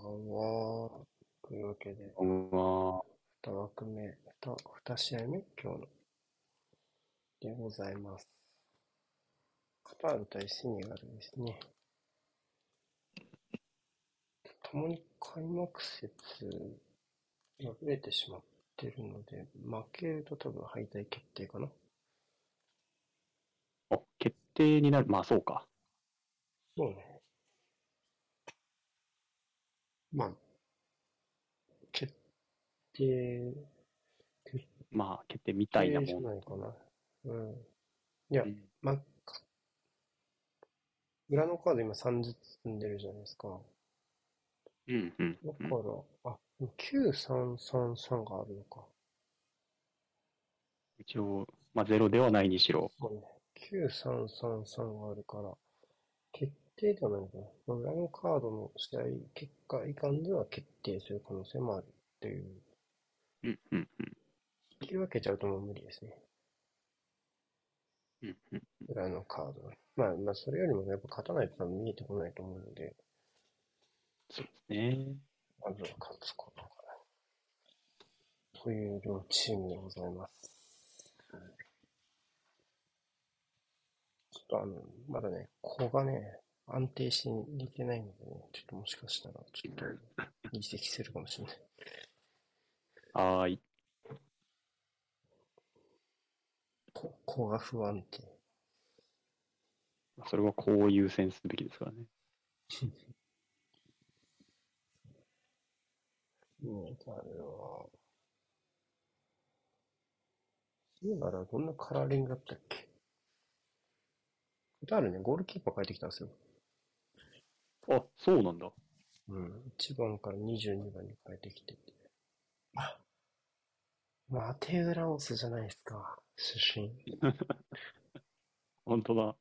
こんばんは。というわけで、こんばんは。2枠目、2、2試合目、今日の、でございます。カタール対セネガルですね。共に開幕節、敗れてしまってるので、負けると多分敗退決定かな。お、決定になる。まあ、そうか。そうね。まあ、決定、決まあ、決定みたいな定じゃもん。ないかな。うん。いやう、んまあ、か裏のカード今3ずつ積んでるじゃないですか。うん、うん、だから、うん。あ、9333があるのか。一応、まあ、ゼロではないにしろ。そうね。9333があるから、決定ではないのかな。まあ裏のカードの試合結果以下では決定する可能性もあるっていう。うん、うん、引き分けちゃうともう無理ですね。うん、うん。裏のカードは。まあ、まあ、それよりもやっぱ勝たないと多分見えてこないと思うので、そうですね。まずは勝つことかな。という両チームでございます。ちょっとあの、まだね、ここがね、安定していけないのでね、ちょっともしかしたら、ちょっと移籍するかもしれない。はーい。こここが不安定。まあそれはこう優先すべきですからね。ねえ、あれは、今からどんなカラーリングだったっけ？カタールね、ゴールキーパー変えてきたんですよ。あ、そうなんだ。うん。1番から22番に変えてきてて。あ、マテウラオスじゃないですか。出身。本当だ。マ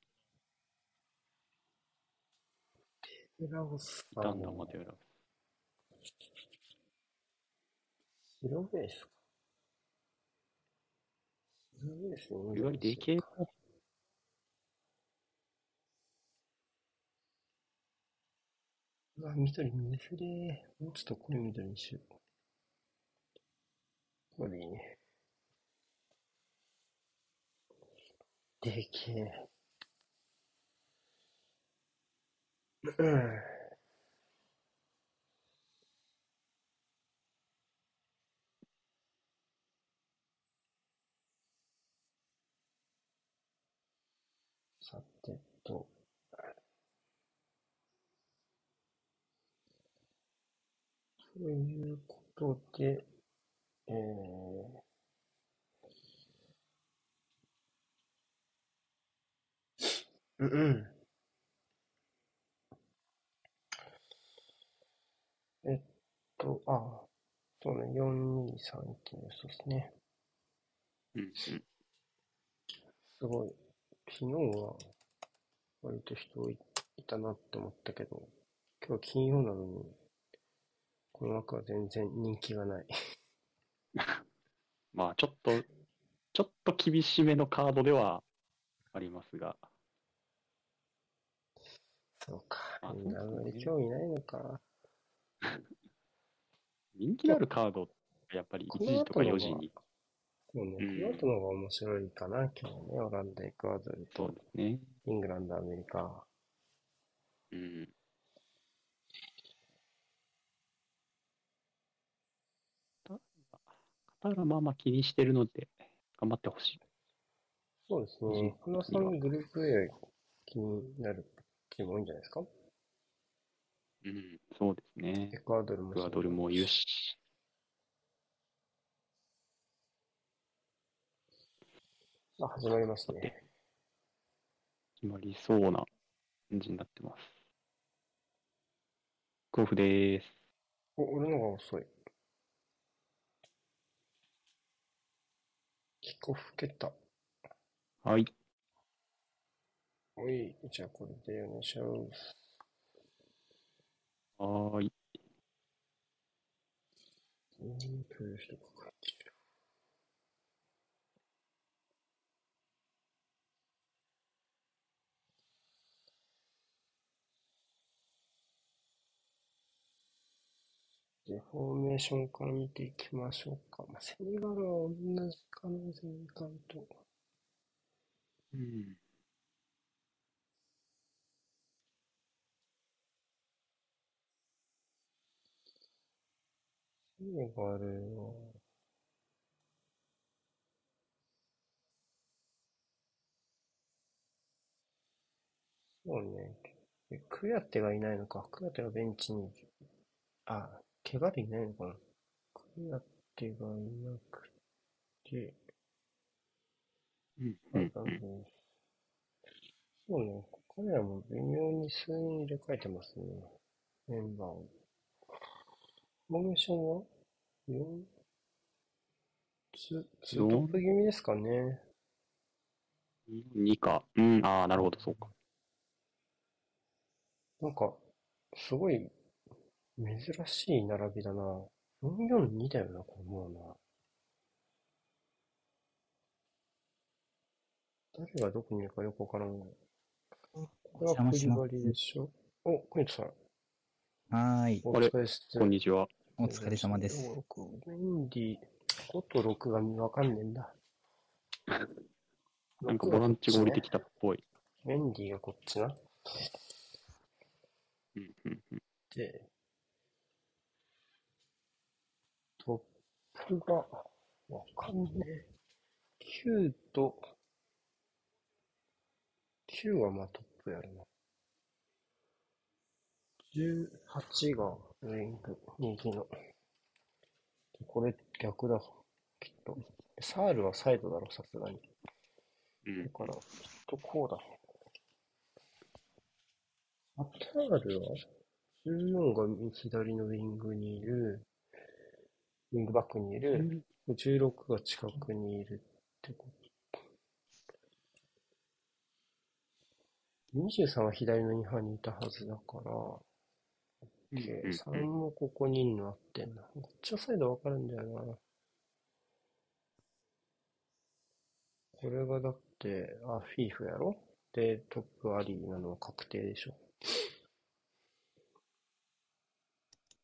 テウラオスさんいたんだ、マテウラ。白ベースか。白ベースに意外にでけえうわ、緑見づれー。もうちょっと濃い緑にしよう。これいいね。でけえ。うん。さてと。ということで、えー、うんうん。えっと、あ、そうね、4、2、3っていうそうですね。うん、うん。すごい。昨日は割と人いいたなって思ったけど、今日は金曜なのに、この枠は全然人気がない。まあ、ちょっと、ちょっと厳しめのカードではありますが。そうか。あみんなあんまり興味ないのか。人気のあるカードやっぱり1この時とか4後のが時に。そうね、うんこの後の方が面白いかな、今日ね。オランダ、エクアドルと。イングランド、アメリカ。うん。タールはまあまあ気にしてるので、頑張ってほしい。そうですうんね。福田さん、グループ A 気になるチーム多いんじゃないですか？うん、そうですねエ。クアドルもエクアドルもいるし。さあ、始まりますね。決まりそうな感じになってます。甲府でーす。お、俺のが遅い。キックオフ蹴った。はい。おい、じゃあこれでお願いします。はーい。うん、という人が書いてフォーメーションから見ていきましょうか。まあ、セネガルは同じかな、前回と。うん。セネガルは、そうね。えクヤテがいないのか。クヤテがベンチに、あ、怪我でいないのかな。クヤテがいなくて、うん。そうね。彼らも微妙に数人入れ替えてますね。メンバーを。フォーメーションは ?4? ツツートップ気味ですかね。2か。うん。ああ、なるほど、そうか。なんか、すごい珍しい並びだな。442だよな、これもうな。誰がどこにいるかよくわからんが。これはクリバリでしょ？お、クニトさん。はーい。お疲れ。こんにちは。お疲れ様です。メンディ、5と6がわかんねえんだ。なんかボランチが降りてきたっぽい。メンディがこっちな。うん。うん。うんで、トップがわかんねえ。9と、9はまあトップやるな。18がウィング、右の。これ逆だ、きっと。サールはサイドだろ、さすがに。うんだから、きっとこうだ。アタールは ?14 が左のウィングにいる、ウィングバックにいる、16が近くにいるってこと。23は左のインハーにいたはずだから、うんでうん3もここにいんの合ってんな。こっちのサイドわかるんだよな。これがだって、あ、フィーフやろで、トップアリーなのは確定でしょ。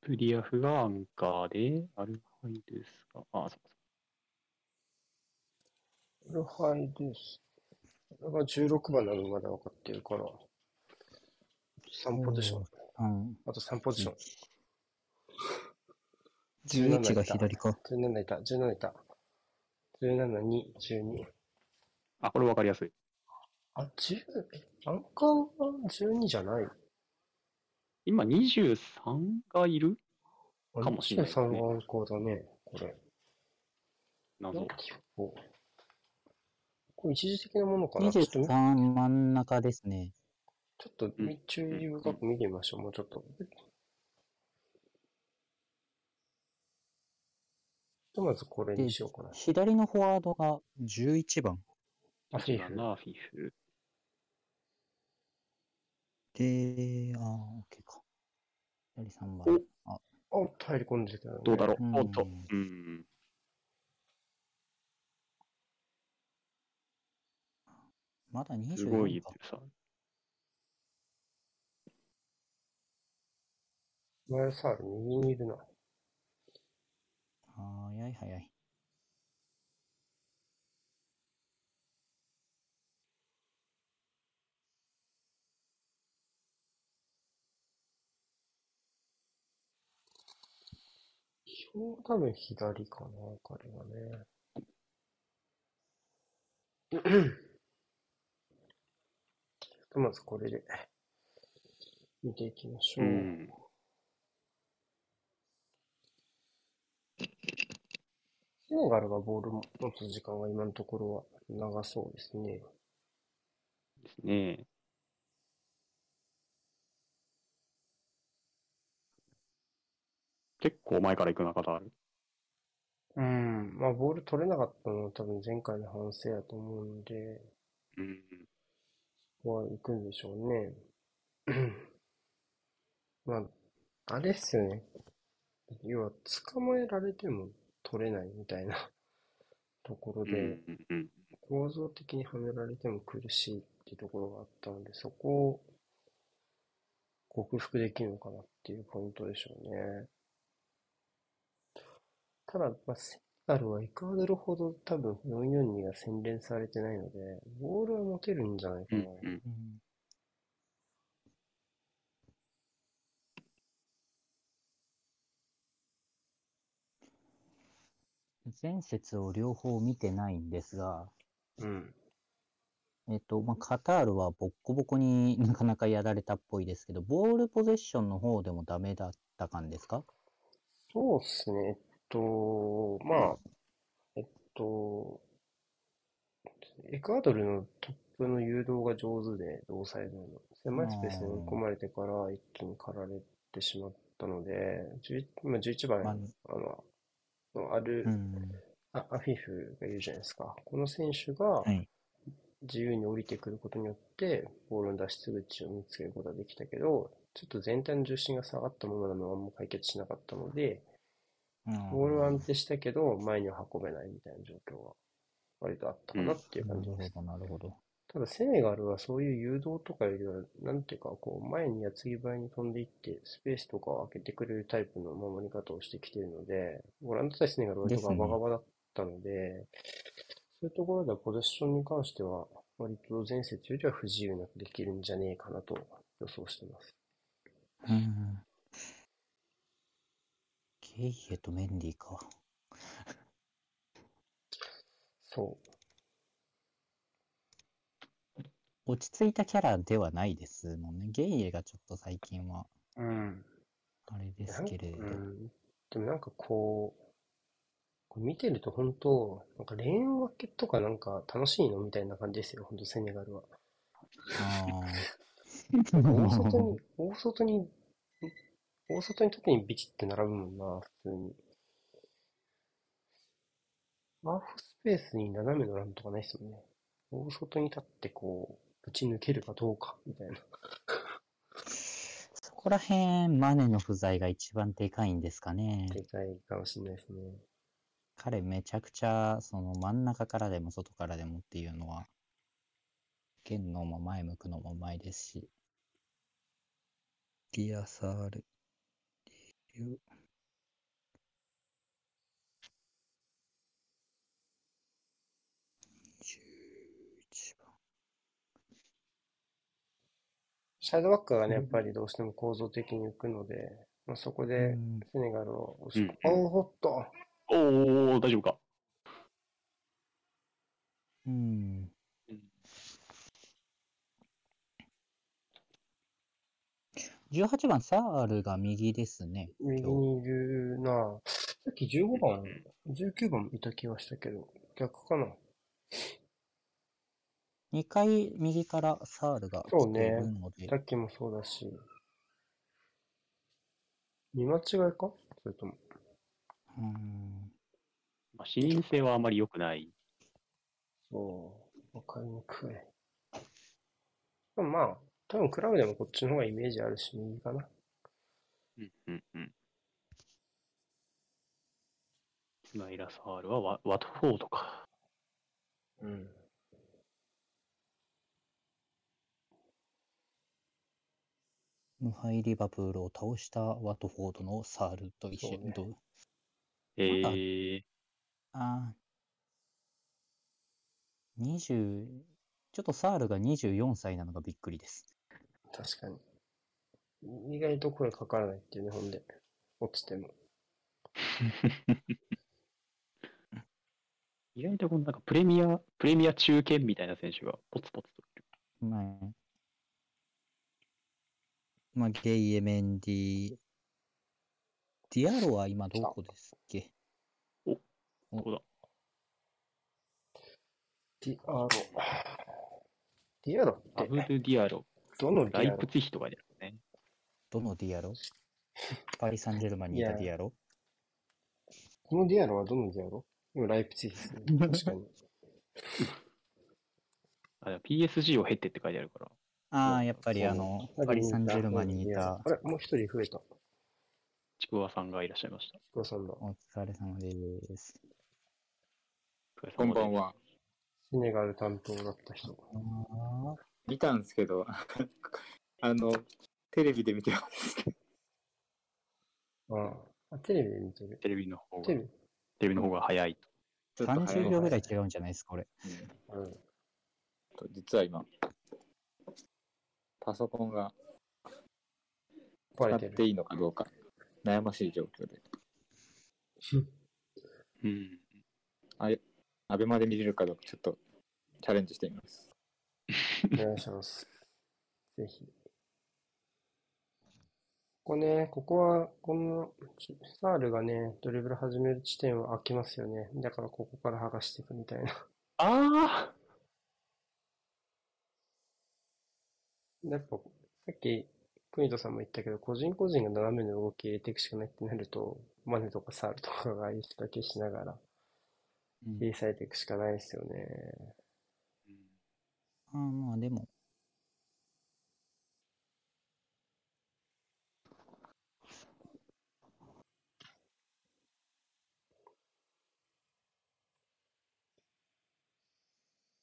プリアフがアンカーで、アルファイルスが、あ、そうアルハイです。これが16番なのまだ分かってるから、3ポジション。うん。あと3ポジション。11が左か。17いた、17いた。17、2、12。あ、これわかりやすい。あ、10、え、アンカーは12じゃない今23がいる？かもしれないね23がアンカーだね、これ。謎。これ一時的なものかな？ちょっと見23真ん中ですね。ちょっとうん注意深く見てみましょう、もうちょっと。ひとまずこれにしようかな。左のフォワードが11番。あ、フィーフ。なフィフ。で、あー、OK か。左3番。あ、あ、入り込んでたよね。どうだろう。おっと。うん。まだ24すごいさ。マイルサール右にいるな。早い早い。多分左かな、彼はね。まずこれで見ていきましょう。うん。セネガルがボール持つ時間が今のところは長そうですね。ですね。結構前から行く中ある？うん。まあ、ボール取れなかったのは多分前回の反省やと思うんで、うん。ここは行くんでしょうね。まあ、あれっすよね。要は、捕まえられても取れないみたいな ところうん。で。構造的にはめられても苦しいっていうところがあったので、そこを克服できるのかなっていうポイントでしょうね。ただ、まあ、セネガルはエクアドルほど多分442が洗練されてないので、ボールは持てるんじゃないかな。うんうん。うん前節を両方見てないんですが、うん。えっと、まあ、カタールはボッコボコになかなかやられたっぽいですけど、ボールポゼッションの方でもダメだった感ですか？そうっすね。えっと、まあ、えっと、エクアドルのトップの誘導が上手で、同サイドの。狭いスペースに追い込まれてから一気に駆られてしまったので、11今11番、まああの、のあるう、ん。あアフィフがいるじゃないですか。この選手がはい。自由に降りてくることによって、ボールの脱出口を見つけることができたけど、ちょっと全体の重心が下がったままなのはあんま解決しなかったので、ボールは安定したけど、前には運べないみたいな状況は割とあったかなっていうな感じです。なるほど。ただ、セネガルはそういう誘導とかよりは、なんていうか、こう、前に矢継ぎ早に飛んでいって、スペースとかを開けてくれるタイプの守り方をしてきているので、ご覧の対セネガルは割とガバガバだったので、そういうところではポゼッションに関しては、割と前節よりは不自由なくできるんじゃねえかなと予想してます。うん。ゲイエとメンディーか。そう。落ち着いたキャラではないですもんね。ゲイエがちょっと最近は、うん。あれですけれど。うん。でもなんかこう、こ見てると本当、なんかレーン分けとかなんか楽しいのみたいな感じですよ、本当セネガルは。ああ大外に、大外に、大外に縦にビチって並ぶもんな、普通に。ハーフスペースに斜めのランとかないっすもんね。大外に立ってこう、ぶち抜けるかどうか、みたいな。そこら辺、マネの不在が一番でかいんですかね。でかいかもしれないですね。彼めちゃくちゃ、その真ん中からでも外からでもっていうのは、蹴んのも前向くのもうまいですし。ディアサール、リュウ21番。サイドバックがね、やっぱりどうしても構造的に浮くので、まあ、そこでうんセネガルを押しうん。おー、ほっと。おー、大丈夫か。うん。18番、サールが右ですね。右にいるなぁ。さっき15番、19番いた気がしたけど、逆かな。2回右からサールが来ていそうねるので、さっきもそうだし。見間違いか？それとも。うんまあ、視認性はあまり良くない。そう。わかりにくい。でもまあ、多分クラブでもこっちの方がイメージあるし、右かな。うんうんうん。スマイラ・サールはワワトフォードか。うん。無敗リバプールを倒したワトフォードのサールと一緒そうねどうえー、あー20、ちょっとサールが24歳なのがびっくりです。確かに。意外と声かからないっていうね、ほんで。落ちても。意外とこのなんかプレミア、プレミア中堅みたいな選手がポツポツといる。まあ、まあ、ゲイエ、メンディ、ディアロは今どこですっけ？どこだ？ディアロ。ディアロって、アブドゥ・ディアロ、どのディアロライプツィヒとかでね。どのディアロパリ・サンジェルマンにいたディアロこのディアロはどのディアロ今、ライプツィヒですね。確かに。PSG を経ってって書いてあるから。ああ、やっぱりあの、パリ・サンジェルマンにいたあ、れもう一人増えた。ちくわさんがいらっしゃいました。ちくわさんだ。お疲れ様です。お疲れ様ですこんばん。は。セネガル担当だった人。あ見たんですけど、あの、テレビで見てます。あああ、テレビで見てる。テレビの方がテレビテレビの方が早いと。ちょっと早30秒ぐらい違うんじゃないですか、これ。うんうん。と実は今、パソコンが。使っていいのかどうか悩ましい状況で、うん。アベマで見れるかどうかちょっとチャレンジしてみます。お願いします。ぜひ。ここね、ここは、この、ちサールがね、ドリブル始める地点は空きますよね。だからここから剥がしていくみたいな。ああやっぱ、さっき、クニトさんも言ったけど、個人個人が斜めの動き入れていくしかないってなると、マネとかサールとかがいい仕掛けしながら、うん切り裂いていくしかないですよね。あーまあでも。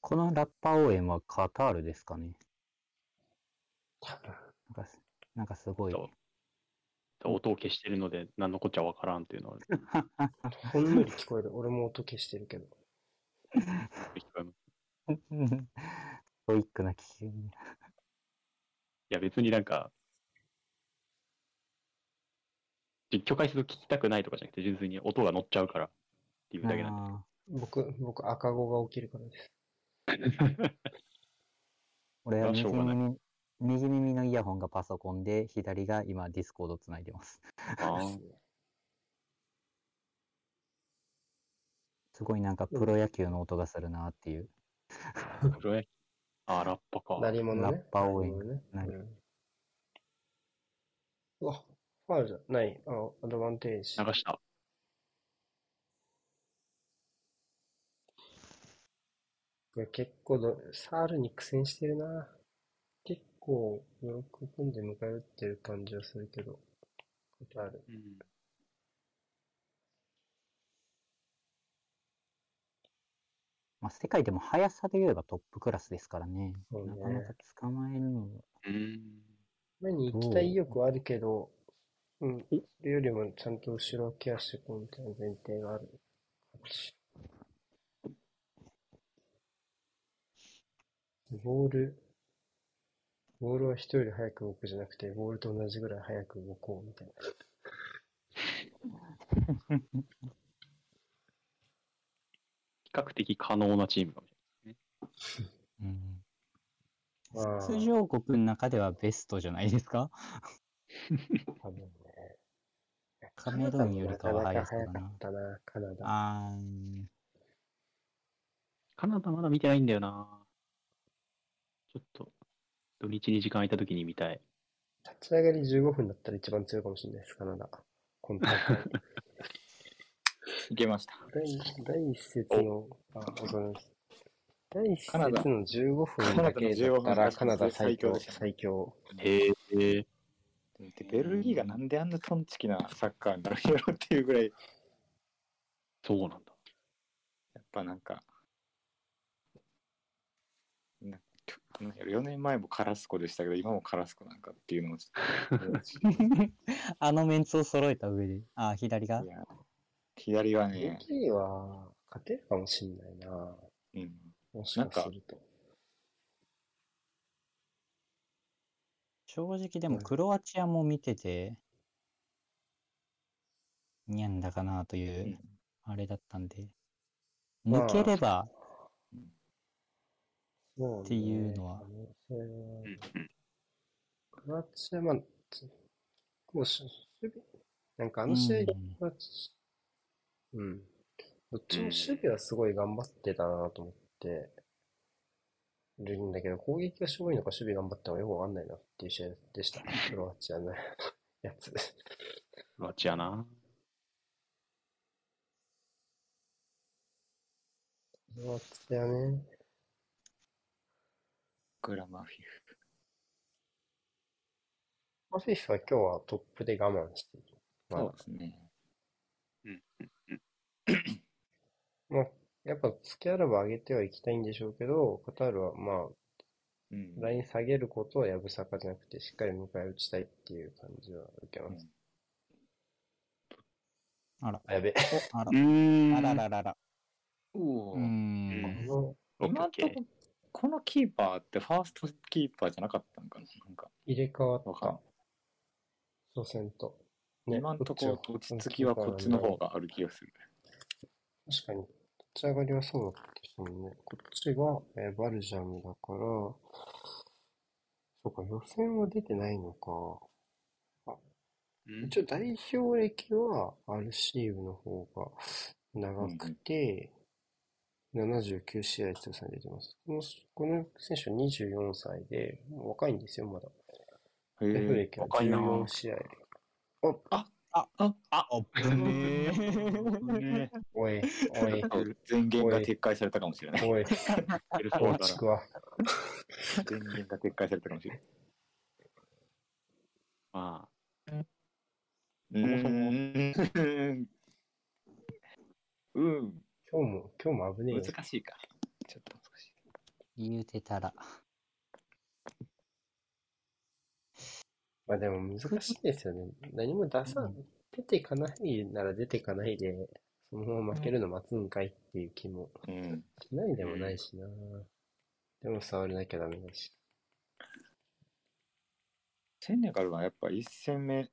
このラッパ応援はカタールですかね？多分。なんかす、なんかすごい。音を消してるので、何のこっちゃわからんっていうのは ほんのり聞こえる。俺も音消してるけど。トイックな聞き。いや、別になんか、実況解説聞きたくないとかじゃなくて、純粋に音が乗っちゃうからっていうだけなんであ僕、僕、赤子が起きるからです。ー 俺は右ない耳、右耳のイヤホンがパソコンで、左が今 Discord つないでます。あー すごいなんかプロ野球の音がするなっていう。プロ野球あー、ラッパか。鳴り物ね。ラッパ応援ね。うんうわ、ファウルじゃない。あ、アドバンテージ。流した。いや結構ど、サールに苦戦してるな。結構、喜んで迎え撃ってる感じはするけど。ことある。うんあ、世界でも速さで言えばトップクラスですからね。ねなかなか捕まえるのが。うん。前に行きたい意欲はあるけど、うん、それよりもちゃんと後ろをケアしていこうみたいな前提がある。ボール、ボールは人より早く動くじゃなくて、ボールと同じぐらい早く動こうみたいな。比較的可能なチームかもしうん、まあ、出場国の中ではベストじゃないですか？多分ね。カメルーンよりかは早かったな、カナダ。あ。カナダまだ見てないんだよな。ちょっと、土日に時間空いた時に見たい。立ち上がり15分だったら一番強いかもしれないです、カナダ。今大会。いけました。第第一節の、あ、ごめんなさい。第一節カナダの15分だけだったらカカナダの15分ナダ最強、最強。へえ。でベルギーがなんであんなトンチキなサッカーになるんやろっていうぐらい、そうなんだ。やっぱなんか、なんかなんやろ4年前もカラスコでしたけど、今もカラスコなんかっていうのをちょっと あのメンツを揃えた上で。あー、左が？いや左はベルね、ギーは勝てるかもしんないな。うん、もしかすると。正直でもうん。クロアチアも見てて、にゃんだかなというう、あれだったんで、まあ。抜ければ、っていうのは。クロアチア、まあ、つもうし守備、なんかあうの試合、んクロアチうん。どっちも守備はすごい頑張ってたなと思ってるんだけど、攻撃がすごいのか守備頑張ったのかよくわかんないなっていう試合でした。クロアチアの やつ。クロアチアな。クロアチアね。グラマフィフ。マフィフは今日はトップで我慢している。まあそうですね。まあ、やっぱ付きあれば上げてはいきたいんでしょうけど、カタールはまあ、うん。ライン下げることはやぶさかじゃなくて、しっかり迎え撃ちたいっていう感じは受けます。あら、あ、やべ。あら。あらららら。おうーん。この今んとここのキーパーってファーストキーパーじゃなかったのかななんか入れ替わったわかんない。初戦と。今んとこ落ち着きはこっちの方がある気がする。確かに、立ち上がりはそうだったですね。こっちが、えーバルジャムだから、そうか、予選は出てないのか。うん？一応代表歴はアルシーブの方が長くて、79試合通算出てます。このこの選手は24歳で、若いんですよ、まだ。へ代表え。歴は若いな14試合。あ、ぶねー。おい、おい、前言が撤回されたかもしれない。おい、エルソおーダちくわ。前言が撤回されたかもしれない。まうーん。うん。今日も、今日も危ねえよ。難しいか。ちょっと難しい。言うてたら。まあでも難しいですよね。何も出さ、出ていかないなら出ていかないで、そのまま負けるの待つんかいっていう気もうん。しないでもないしな。でも触れなきゃダメだし。セネガルはやっぱ1戦目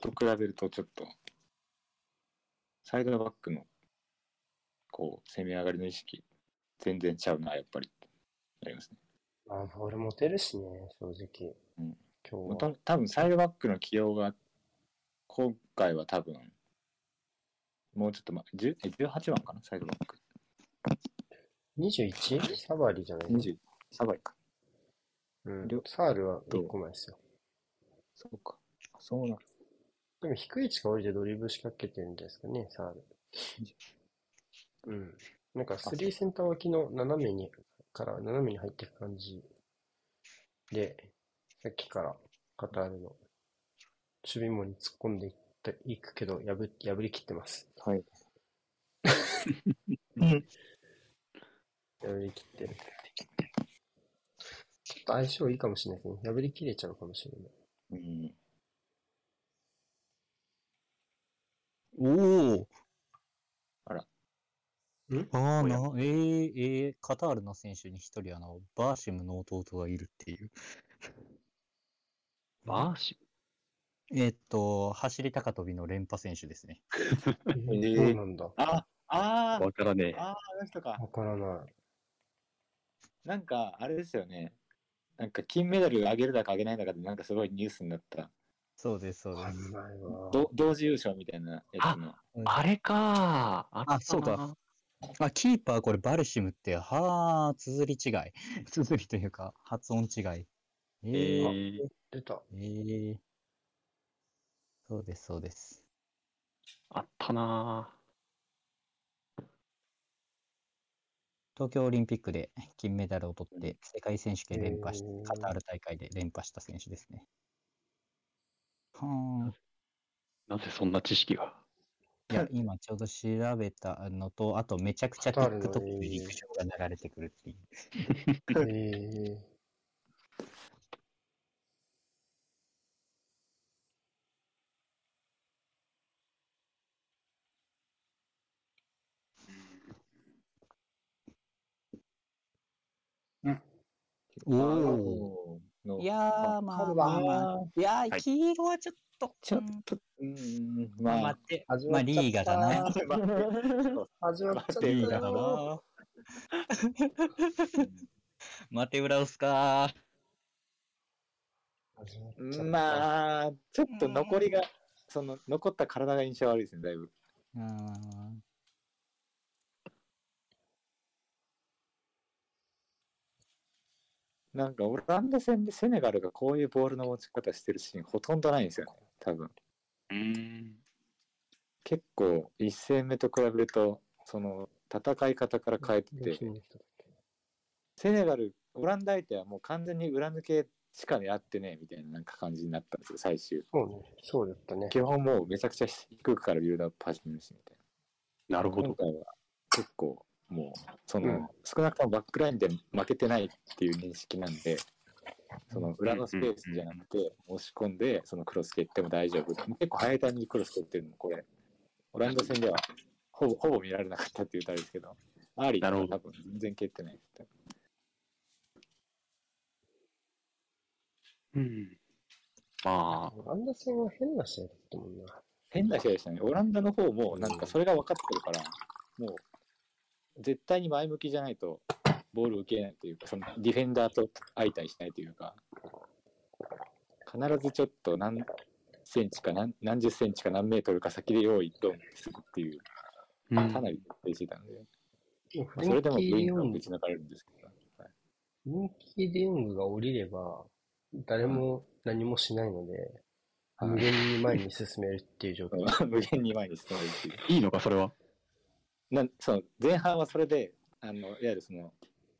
と比べるとちょっと、サイドバックの、こう、攻め上がりの意識、全然ちゃうな、やっぱり。ありますね。まあ、ボール持てるしね、正直。うん今日は。た多分サイドバックの起用が、今回は多分、もうちょっと、ま、10え18番かな、サイドバック。21? サバリじゃない20、サバイか。うん両。サールは1個前ですよ。そうか。あそうなる。でも低い位置が降りてドリブル仕掛けてるんですかね、サール。うん。なんか3センター脇の斜めに、から斜めに入っていく感じで、さっきからカタールの守備網に突っ込んでいっていくけど、破破りきってます。はい。破りきってる。ちょっと相性いいかもしれないですね。破りきれちゃうかもしれない。うん。おお。あら。ん？ああ、な、えー、えー、カタールの選手に一人、あの、バーシムの弟がいるっていう。あ、バーシえーっと、走り高跳びの連覇選手ですね。えーそうなんだ。あ、あーわからねえ。あー、あの人か。わからない。なんか、あれですよね。なんか、金メダルあげるだかあげないだかで、なんかすごいニュースになった。そうです、そうわかです。んないわ。ど同時優勝みたいなやつの。あれかああそうか。あ、キーパーこれバルシムって、はあ、綴り違い。綴りというか、発音違い。ええー、ー、出た。えー、そうです、そうです。あったな東京オリンピックで金メダルを取って、世界選手権連覇しへーカタール大会で連覇した選手ですね。はあ。なぜそんな知識が？いや、今ちょうど調べたのと、あとめちゃくちゃカタールの TikTok でえー陸上が流れてくるっていう。おお。いやー、まあまあまあ。いやー、はい黄色はちょっと。ちょっと、うーん、まあ待、って。始まあ、リーガだな。始まっちゃったリーガだな。待て、裏押すか始まあ、ちょっと残りが、その、残った体が印象悪いですね、だいぶ。うーん。なんか、オランダ戦でセネガルがこういうボールの持ち方してるシーンほとんどないんですよね、多分。うん。結構、1戦目と比べると、その、戦い方から変えてて、セネガル、オランダ相手はもう完全に裏抜けしかやってねえみたいななんか感じになったんですよ、最終。そうね、そうだったね。基本もうめちゃくちゃ低くからビルドアップ始めるしみたいな。なるほど。今回は結構もう、その、うん少なくともバックラインで負けてないっていう認識なんで、その裏のスペースじゃなくて、押し込んで、そのクロス蹴っても大丈夫。結構早いタイミングでクロス蹴ってるのも、これ、オランダ戦ではほぼほぼ見られなかったっていうとあれですけど、アーリーとなるほどか多分全然蹴ってない。うん。まオランダ戦は変な試合だったもんな。変な試合でしたね。オランダの方もなんかそれが分かってるから、もう絶対に前向きじゃないとボールを受けないというか、そのディフェンダーと相対しないというか、必ずちょっと何センチか何何十センチか何メートルか先で用意ドンするっていう、あ、うん。かなり徹底してたんで、フまあそれでもブレンキー・デヨングインがぶち抜かれるんですけど、はい。フレンキー・デヨングが降りれば、誰も何もしないので、はい。無限に前に進めるっていう状況。無限に前に進めるっていう。いいのか、それは。なんその前半はそれであのいわゆるその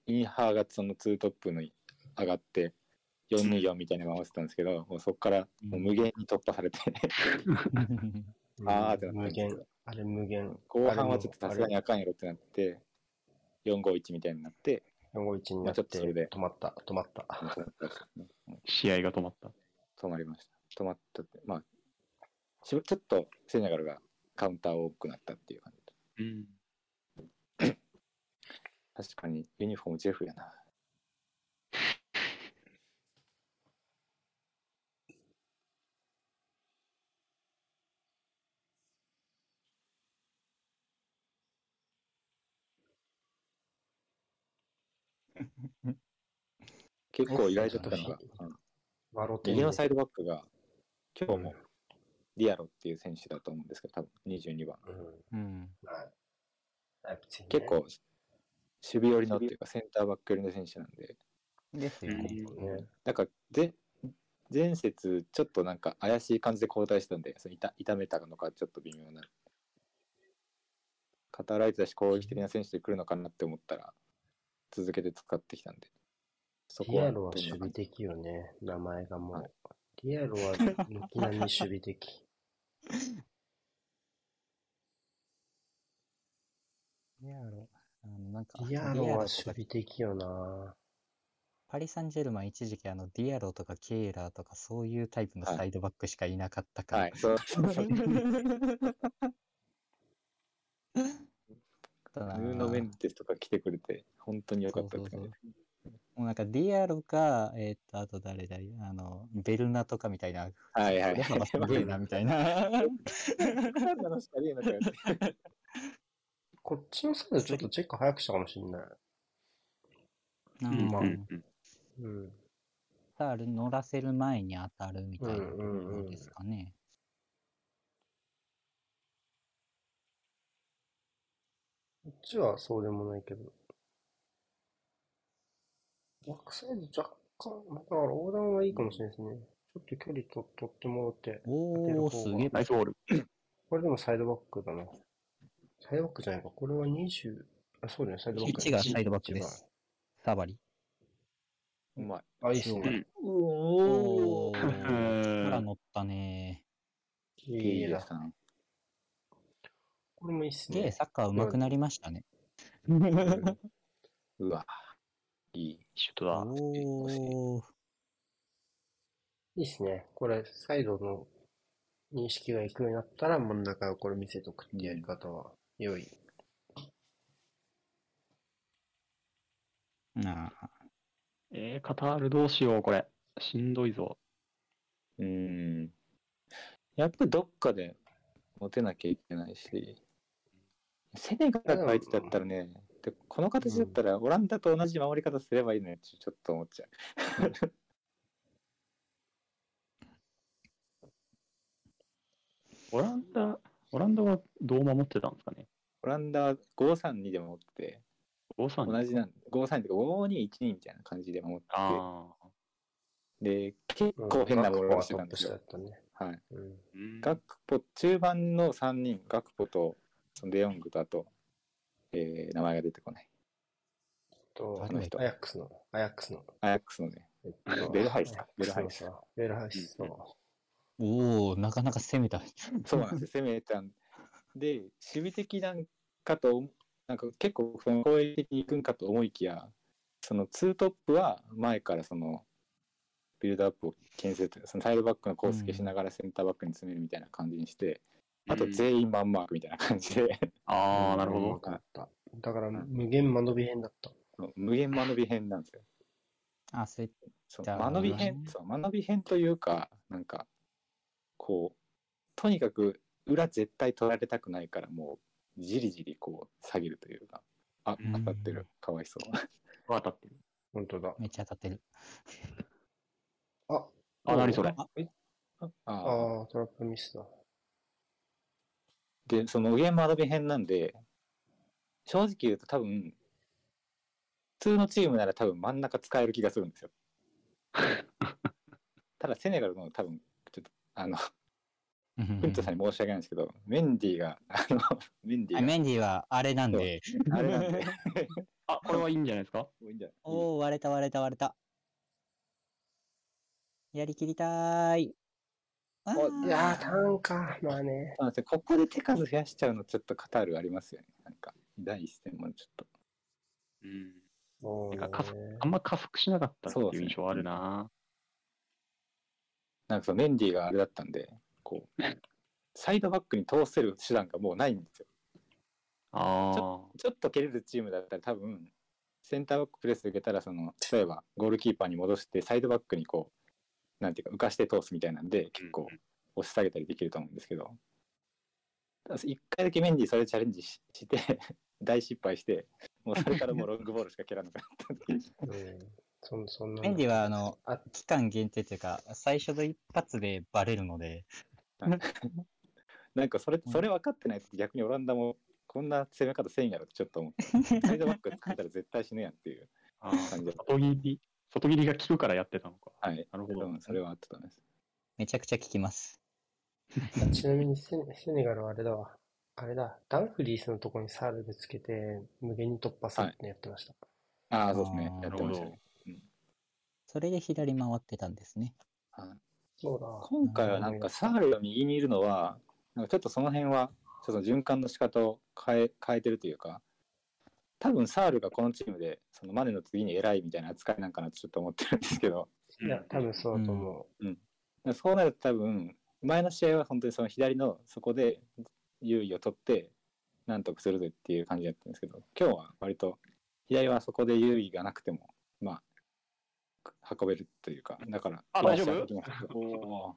インハーがそのツートップに上がって424みたいなのが合わせたんですけど、もうそこからもう無限に突破されて、あーってなった無限。あれ無限。後半はちょっとさすがにあかんやろってなって451みたいになって451にまあなって、ちょっとそれで止まった、止まった。試合が止まった。止まりました止まったってまあしちょっとセネガルがカウンター多くなったっていう感じうん。確かにユニフォームジェフやな結構意外だったのが、右のサイドバックが今日もディアロっていう選手だと思うんですけど、多分22番。うん。うん。結構、守備寄りのっていうか、センターバック寄りの選手なんで、ですよね。ね。なんか前、前節、ちょっとなんか怪しい感じで交代したんで、その痛痛めたのか、ちょっと微妙な。肩られてたし、攻撃的な選手で来るのかなって思ったら、続けて使ってきたんで、そディアロは守備的よね。名前がもう。ディアロは軒並み守備的。ディアロ、なんか、ディアロは守備的よな。パリ・サンジェルマン一時期あの、ディアロとかケーラーとかそういうタイプのはいサイドバックしかいなかったから。はい、そうそ ーノ・メンテスとか来てくれて、本当に良かったって感じ。もうなんかディアロか、えーっと、あと誰だい？あの、ベルナとかみたいな、はいはい。振れ幅すげえなみたいな。こっちのサイドちょっとチェック早くしたかもしれない。うんまあうん乗らせる前に当たるみたいなうんうんうんのですかね。こっちはそうでもないけど。バックサイド若干、だから横断はいいかもしれないですね。ちょっと距離と取ってもらって。おー、すげえ。ナイスボール。これでもサイドバックだな。サイドバックじゃないか。これは20、あ、そうだね、サイドバック。一がサイドバックです。サバリ。うまい。あ、いいっすね。おー、うん力乗ったね。いいいいでだす。ね。これもいいっすね。サッカー上手くなりましたね。うんうわ。いい。シュートだ。おー、いいっすね。これ、サイドの認識がいくようになったら、真ん中をこれ見せとくってやり方は良い。なあえー、カタールどうしよう、これ。しんどいぞ。うーん。やっぱりどっかで持てなきゃいけないし、セネガルが相手だったらね、でこの形だったらオランダと同じ守り方すればいいのにちょちょっと思っちゃう。オランダ、オランダはどう守ってたんですかね？オランダは532で守ってて、5-3同じなん532とか5212みたいな感じで守って。て、で、結構変なボールをしてたんですよ。ったね。はい。うん。うんガクポ、中盤の3人、ガクポとそのデヨングとあと、えー名前が出てこない。と、あの人アヤックスの、アヤックスの、アヤックスのね、えっとベルハイスかベルハイスベルハイス、そう。おー、なかなか攻めた。そうなんですよ、攻めたんで、守備的なんかと、なんか結構その攻撃的に行くんかと思いきや、そのツートップは前からそのビルドアップを牽制というかそのサイドバックのコース消しながらセンターバックに詰めるみたいな感じにして、あと全員マンマークみたいな感じで、ああ、なるほど。わかった。だから、無限間延び編だった。無限間延び編なんですよ。あ、そうじゃあ間延び編、そう間延び編というか、なんか、こう、とにかく裏絶対取られたくないから、もう、じりじりこう、下げるというか、あ、うん当たってる。かわいそう。当たってる。本当だ。めっちゃ当たってる。あ、あ、何それ？ああトラップミスだ。で、その無限間延び編なんで、正直言うと多分、普通のチームなら多分真ん中使える気がするんですよ。ただセネガルの多分、あの、フントさんに申し訳ないんですけど、メンディーが、あの、メンディーメンディーはあれなんで。あれなんで、あ、これはいいんじゃないですか？いいんじゃない？おお、割れた割れた割れた。やりきりたーい。あーいやー、ターンか。まあね。そうなんですよここで手数増やしちゃうのちょっとカタールありますよね。なんか、第一戦もちょっと。うん。そうねなんか加速あんま加速しなかったっていう印象あるな。なんかそのメンディーがあれだったんで、こう、サイドバックに通せる手段がもうないんですよ。ああ。ちょっと蹴れるチームだったら多分、センターバックプレス受けたら、その、例えばゴールキーパーに戻して、サイドバックにこう、なんていうか、浮かして通すみたいなんで、結構押し下げたりできると思うんですけど、一回だけメンディーそれチャレンジしして、大失敗して、もうそれからもうロングボールしか蹴らなかったっていう。うん。そんそんな。メンディーはあの、あ、期間限定というか、最初の一発でバレるので、なんかそれ、それ分かってないと逆にオランダも、こんな攻め方せんやろってちょっと思って、サイドバック作ったら絶対死ぬやんっていう感じ。外切り、外切りが効くからやってたのか。はい。なるほど。うんそれはあったと思います。めちゃくちゃ効きます。ちなみにセネセネガルはあれだわ。あれだ。ダンフリースのとこにサールぶつけて、無限に突破するってのやってました。ああ、そうですねやってましたね。それで左回ってたんですね。はい。そうだ。今回はなんかサールが右にいるのは、なんかちょっとその辺は、ちょっと循環の仕方を変え変えてるというか、多分サールがこのチームで、そのマネの次に偉いみたいな扱いなんかなってちょっと思ってるんですけど、いや、多分そうだと思そうなると多分、前の試合は本当にその左のそこで優位を取って、なんとかするぜっていう感じだったんですけど、今日は割と左はそこで優位がなくても、まあ、運べるというか、だから、あ大丈夫？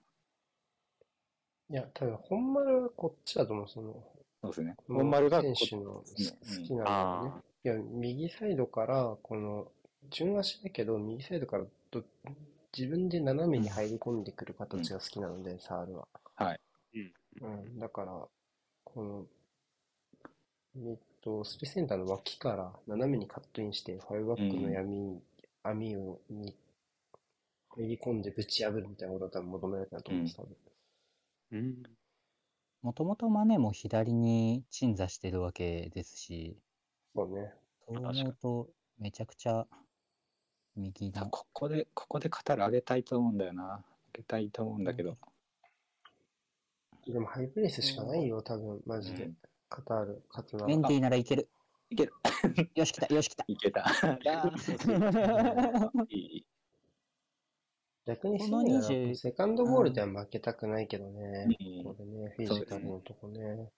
いや、多分本丸はこっちだと思う。その、そうですね。本丸がこ選手の好うんきなのがね。いや、右サイドから、この、順足だけど、右サイドからど自分で斜めに入り込んでくる形が好きなので、サールは。はい。うん、だから、この、えっと、スペセンターの脇から斜めにカットインして、ファイブバックの闇に、網を、に、入り込んでぶち破るみたいなことが多分求められたと思うんです、多分。うん。もともとマネも左に鎮座してるわけですし、そうね。そう思うと、めちゃくちゃ右の。ここで、ここでカタール上げたいと思うんだよな。上げたいと思うんだけど。でもハイプレスしかないよ、多分、マジで。うんカタール、勝つなら。メンディーならいける。いける。よし、来た、よし、来た。いけた。いい。逆にこのセネガルは20セカンドボールでは負けたくないけどね。うんこれね、フィジカルのとこね。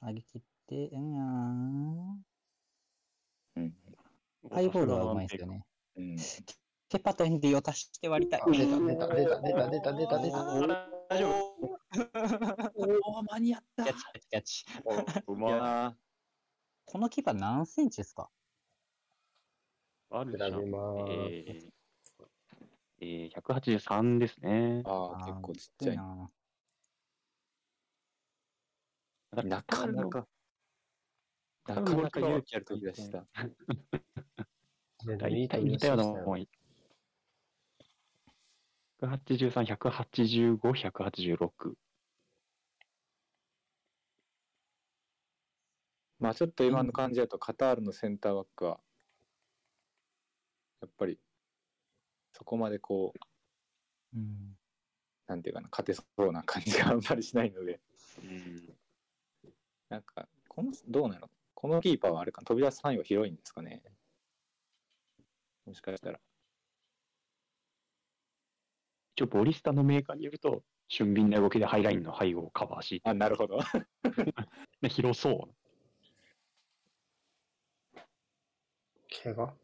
上げ切って、うん。うん。ハイボールはうまいですよね。うん。ケパとエンディを足して割りたいあ。出た、出た、出た、出た、出た、出た、出た。大丈夫 おお、間に合ったキャッチ、キャッチ、キャッチ。ういまやこのキーパー何センチですか？い。あるじゃん。比べます。えーえー、183ですねー。ああ、結構ちっちゃい。な。なかなか、なかなか勇気ある時でした。で 大体似たようなもん。183、185、186。まあちょっと今の感じだと、カタールのセンターバックは、やっぱり、そこまでこう、うん。なんていうかな、勝てそうな感じがあんまりしないので、うん。なんか、この、どうなの？このキーパーはあれか、飛び出す範囲は広いんですかね？もしかしたら。一応、ボリスタのメーカーによると、俊敏な動きでハイラインの背後をカバーし、あ、なるほど。ね、広そう。怪我？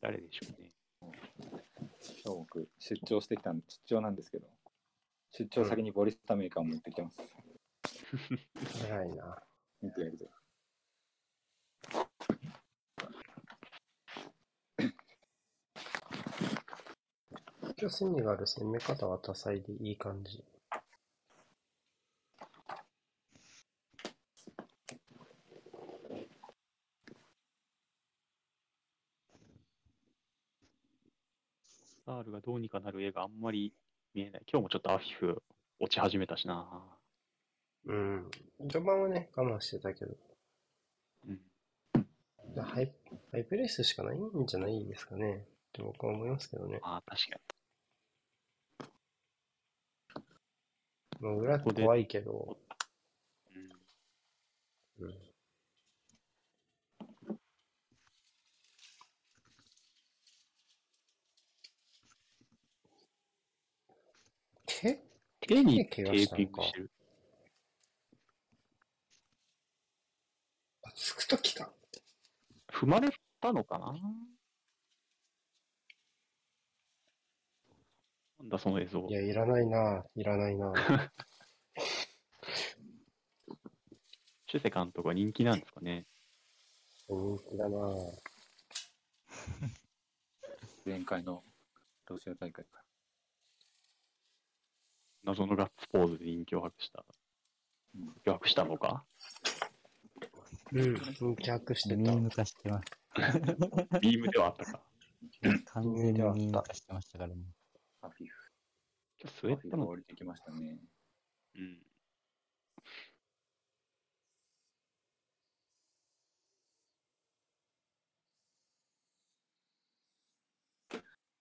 誰でしょうね。今日僕、出張してきたん出張なんですけど、出張先にボリスタメーカーを持ってきてます。偉いな。見てやるぞ。今日セネガル攻め方は多彩でいい感じ。サールがどうにかなる絵があんまり見えない。今日もちょっとアフィフ落ち始めたしな。うん。序盤はね、我慢してたけど。うん。ハイハイプレスしかないんじゃないですかね。って僕は思いますけどね。ああ、確かまあ、裏怖いけど、に。うん。うん。手手にテ手怪我しーたのかピングしてる。あつくときか。踏まれたのかな？なんだその映像い。や、いらないな。いらないな。シュセ監督は人気なんですかね？人気だな。前回のロシア大会か謎のガッツポーズで人気を博した。うん人気したのか？うん。人気博してた。ミーム化してます。ビームではあったか。完全にミーム化してましたからね。ら。アフィフ。今日スウェアフィフがットの、降りてきましたね。うん。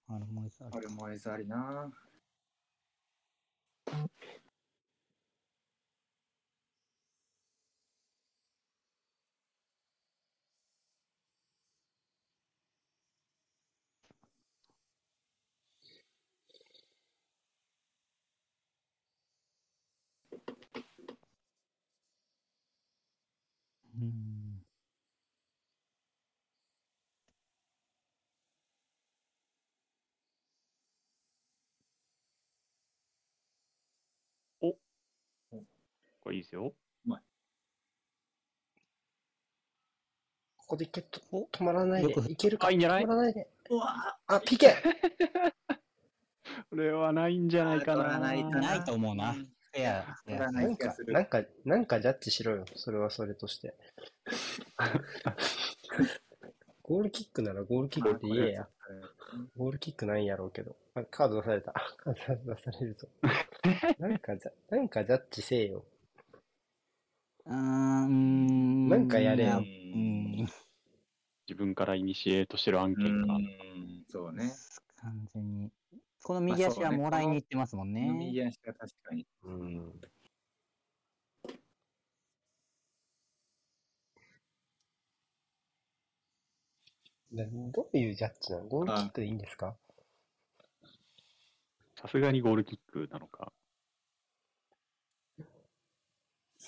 あれもあるあれもエザリな。うん。これいいですよ。ここでケットお止まらないでいけるか？あいいんじゃない？止まらないで。あ、ピケ これはないんじゃないかな。あ取らないかないと思うな。フェア、フェア。取らなんか。なんか、なんかジャッジしろよ。それはそれとして。ゴールキックならゴールキックって言えや。ゴールキックないんやろうけど。あ、カード出された。カード出されるぞ。なんかじゃ、なんかジャッジせえよ。うーん。なんかやれようーん。自分からイニシエートしてる案う件が。ん、そうね。完全に。この右足はもらいに行ってますもんね。右足が確かに。うん。でどういうジャッジなの？ゴールキックでいいんですか？さすがにゴールキックなのか。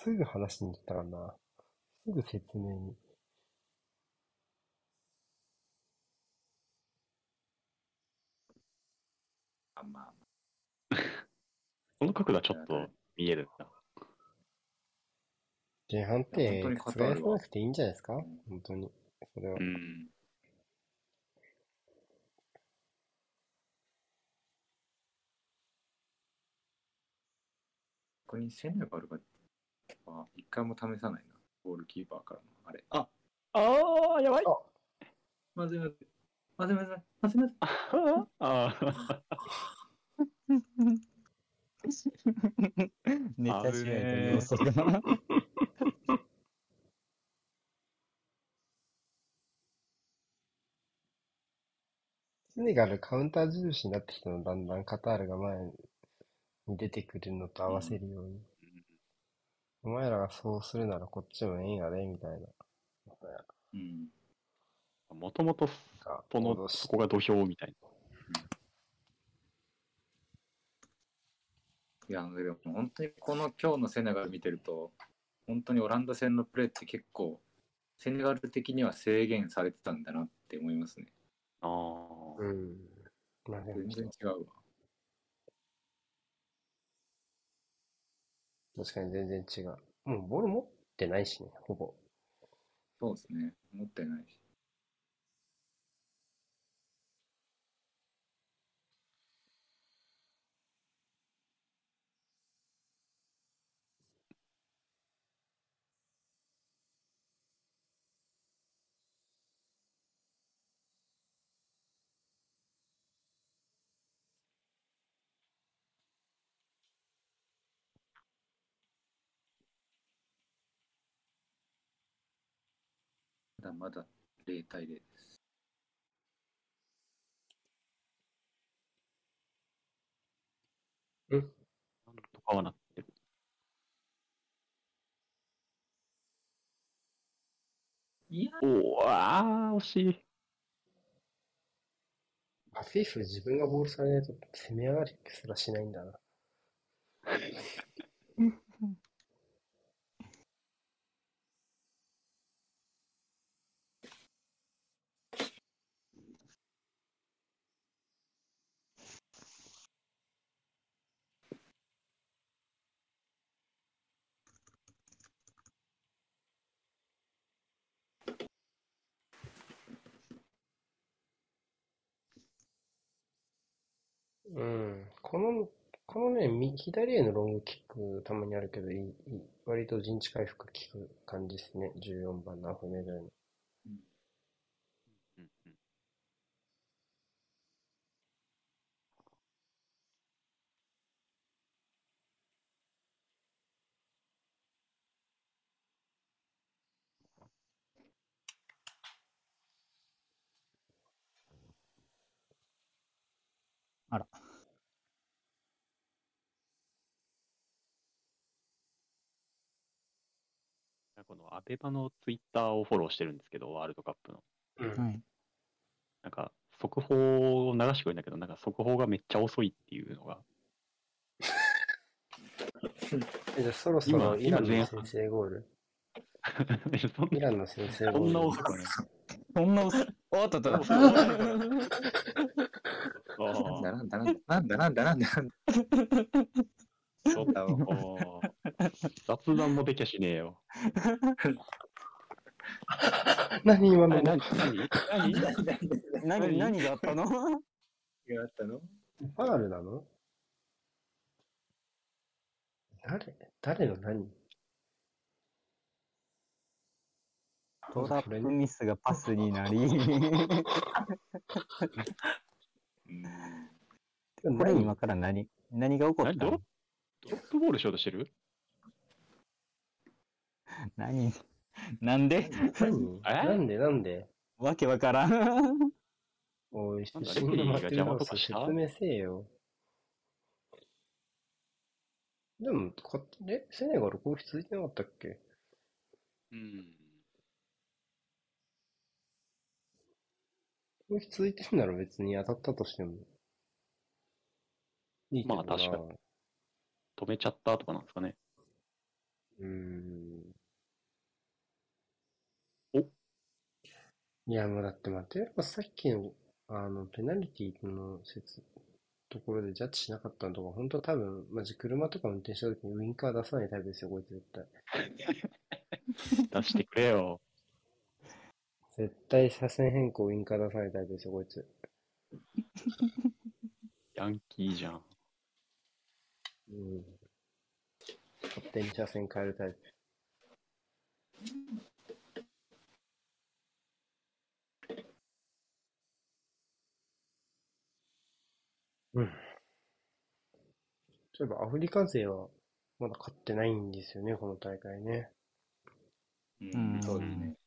すぐ話しに行ったからな。すぐ説明に。あまあ、この角度はちょっと見えるんだ。前半って本当に覆さなくていいんじゃないですか？本当に。それはう。ん。ここにセネガルがあ一回も試さないな。ゴールキーパーからの。あれ。あああ、やばい。まずいまずい。まずいまずい。まずいまずい。ああ。ネタ試合の要素が。セネガルカウンター重視になってきたの、だんだんカタールが前に出てくるのと合わせるように。お前らがそうするならこっちもええんやで、みたいな。うんもともと、この、そこが土俵みたいな。いや、でも本当にこの今日のセネガル見てると、本当にオランダ戦のプレーって結構、セネガル的には制限されてたんだなって思いますね。ああ。うん。全然違うわ。確かに全然違う。もうボール持ってないしね、ほぼ。そうですね。持ってないし。だまだ0対0です。なんとかはなってる。いや、おお、ああ、惜しい。アフィフ自分がボールされないと攻め上がりすらしないんだな。うん。この、このね、右左へのロングキックたまにあるけど、いい、割と陣地回復効く感じですね。14番のアフメドゥの。アベマのツイッターをフォローしてるんですけど、ワールドカップの。うん。はい。なんか、速報を流してくれるんだけど、なんか速報がめっちゃ遅いっていうのが。えじゃあそろそろ イランの先制ゴール？そんイランの先制そんゴール。な遅くはない。そんな遅い。おっとっと。あなんだなんだなんだなんだなんだなんだあ、ちょっと、雑談もできゃしねえよ。何今の？え、なに、なに、なに何、何があったの？があったの？ファールなの？誰？誰の何？トラップミスがパスになり、うん。これ今から何、何が起こったの？ドロップボールしようとしてる？何なんで何？え？なんでなんで？わけわからん。おい、レフェリーが邪魔とかした？説明せえよ。でも、こえ、セネガル攻撃続いてなかったっけ？うん。攻撃続いてんなら別に当たったとしても。いいけどな。まあ確か止めちゃったとかなんですかね。うーん。おいや、もうだってマテウロスさっきの、あの、ペナルティの説、ところでジャッジしなかったのとか、本当多分、マジ車とか運転した時にウインカー出さないタイプですよ、こいつ絶対。出してくれよ。絶対車線変更ウインカー出さないタイプですよ、こいつ。ヤンキーじゃん。うん。勝手に車線変えるタイプ。そういえばアフリカ勢はまだ勝ってないんですよね、この大会ね。ううんん、そうですね。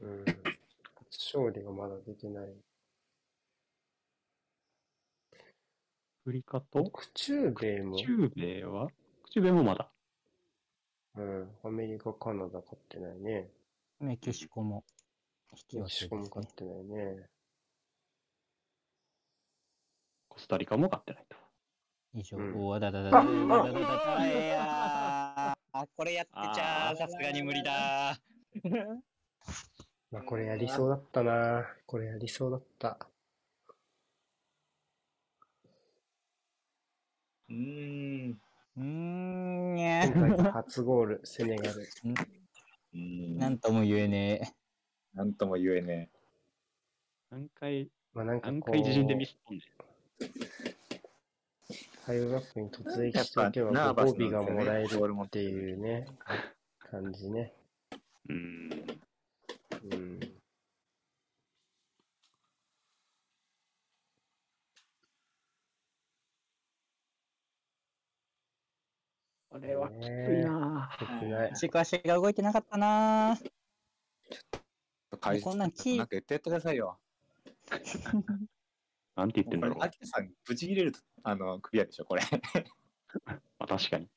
うん。初勝利がまだ出てない。アフリカと、北中米も、中米は？中米もまだ。うん、アメリカ、カナダ勝ってないね。メキシコも引きメ分けですねキシコも勝っ。てないね。コスタリカも勝ってないと。以上、おわだだだだだあ、これやってちゃさすがに無理だ。まあ、これやりそうだったな。これやりそうだった。うん。うん、初ゴール、セネガル。なんとも言えねえ。何んとも言えねえ。何回、まあ、ん何回自陣でミスったんだよ。で。5バックに突撃しておけば、ご褒美がもらえるっっていうね、感じね。うん。うん。これはきついなぁ。軸足が動いてなかったなーえ。解説こんなんキーなんか言ってやってくださいよ。なんて言ってんだろう。アキラさん、ブチ切れると、あの、クリアでしょ、これ。ま あ、確かに。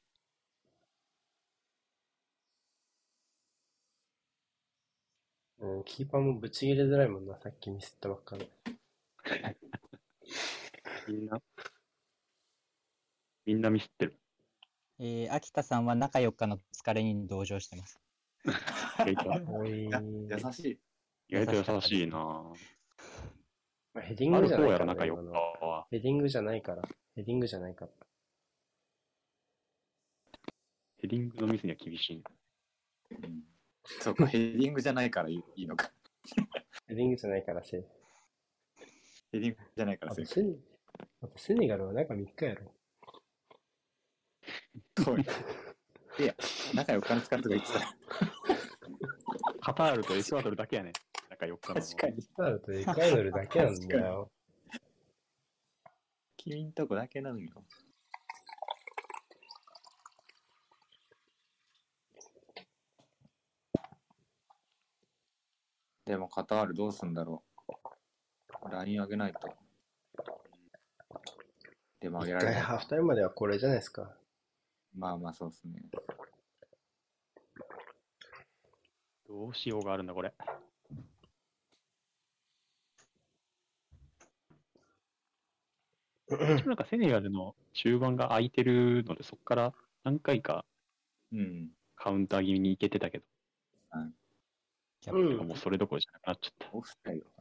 うん、キーパーもぶち切れづらいもんな、さっきミスったばっかり。みんな、みんなミスってる。えー、秋田さんは中4日の疲れに同情してます。意外とおいや優しい。意外と優しいなぁ。まあ、ヘディングじゃないから、肩やろ、中4ね今のは日は。ヘディングじゃないから。ヘディングじゃないから。ヘディングのミスには厳しい。うんそうか、ヘディングじゃないからいいいいのか。ヘディングじゃないからセーフ。ヘディングじゃないからセーフ。あとセネあとセネガルは中3日やろ。遠い。いや、仲良く金使ってとか言ってた。カタールとエクアドルだけやね。中4日の。確かに。なるとエクアドルだけなんだよ。君んとこだけなのよ。でもカタールどうすんだろう。LINE 上げないと。でも上げ一られない。回ハーフタイムまではこれじゃないですか。まあまあそうですね。どうしようがあるんだ、これ。なんかセネガルの中盤が空いてるので、そこから何回かうん。カウンター気味に行けてたけど、じゃあうんもうそれどころじゃなくなっちゃった。オフサイドか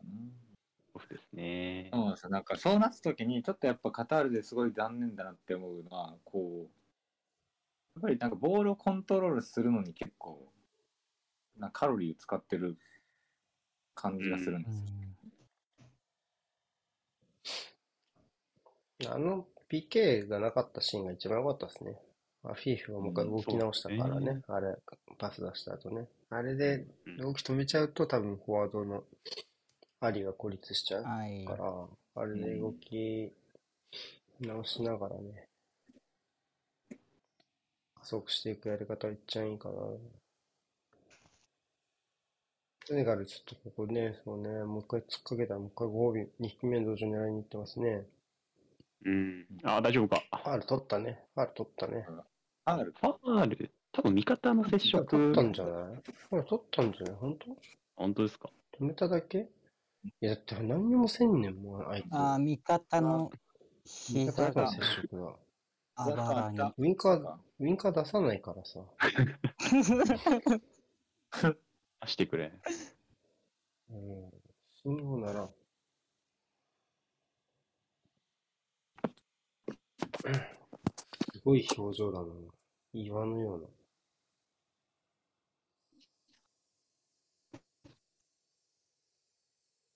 オフですね。な。そうなんですよ。なんかそうなった時に、ちょっとやっぱカタールですごい残念だなって思うのは、こう、やっぱりなんかボールをコントロールするのに結構、なカロリーを使ってる感じがするんですよ。あの PK がなかったシーンが一番良かったですね。アフィーフがもう一回動き直したからね。あれ、パス出した後ね。あれでうん動き止めちゃうと多分フォワードのアリが孤立しちゃうかはい。ら、あれで動き直しながらね、加速していくやり方いっちゃいいかな。セネガルちょっとここね、そうね、もう一回突っかけたらもう一回ご褒美、2匹目の道場狙いに行ってますね。うん。あ、大丈夫か。ファール取ったね。ファール取ったね。カタール？ファール、多分味方の接取っ触た、んじゃない？ファール取ったんじゃない？本当？本当ですか？止めただけ？いや、だって何にもせんねん、もう、あいつ。あー、味方の味方膝がとの接触が。あばらに。ウィンカー、ウィンカー出さないからさ。出してくれ。うん。信号なら。すごい表情だな。岩のような。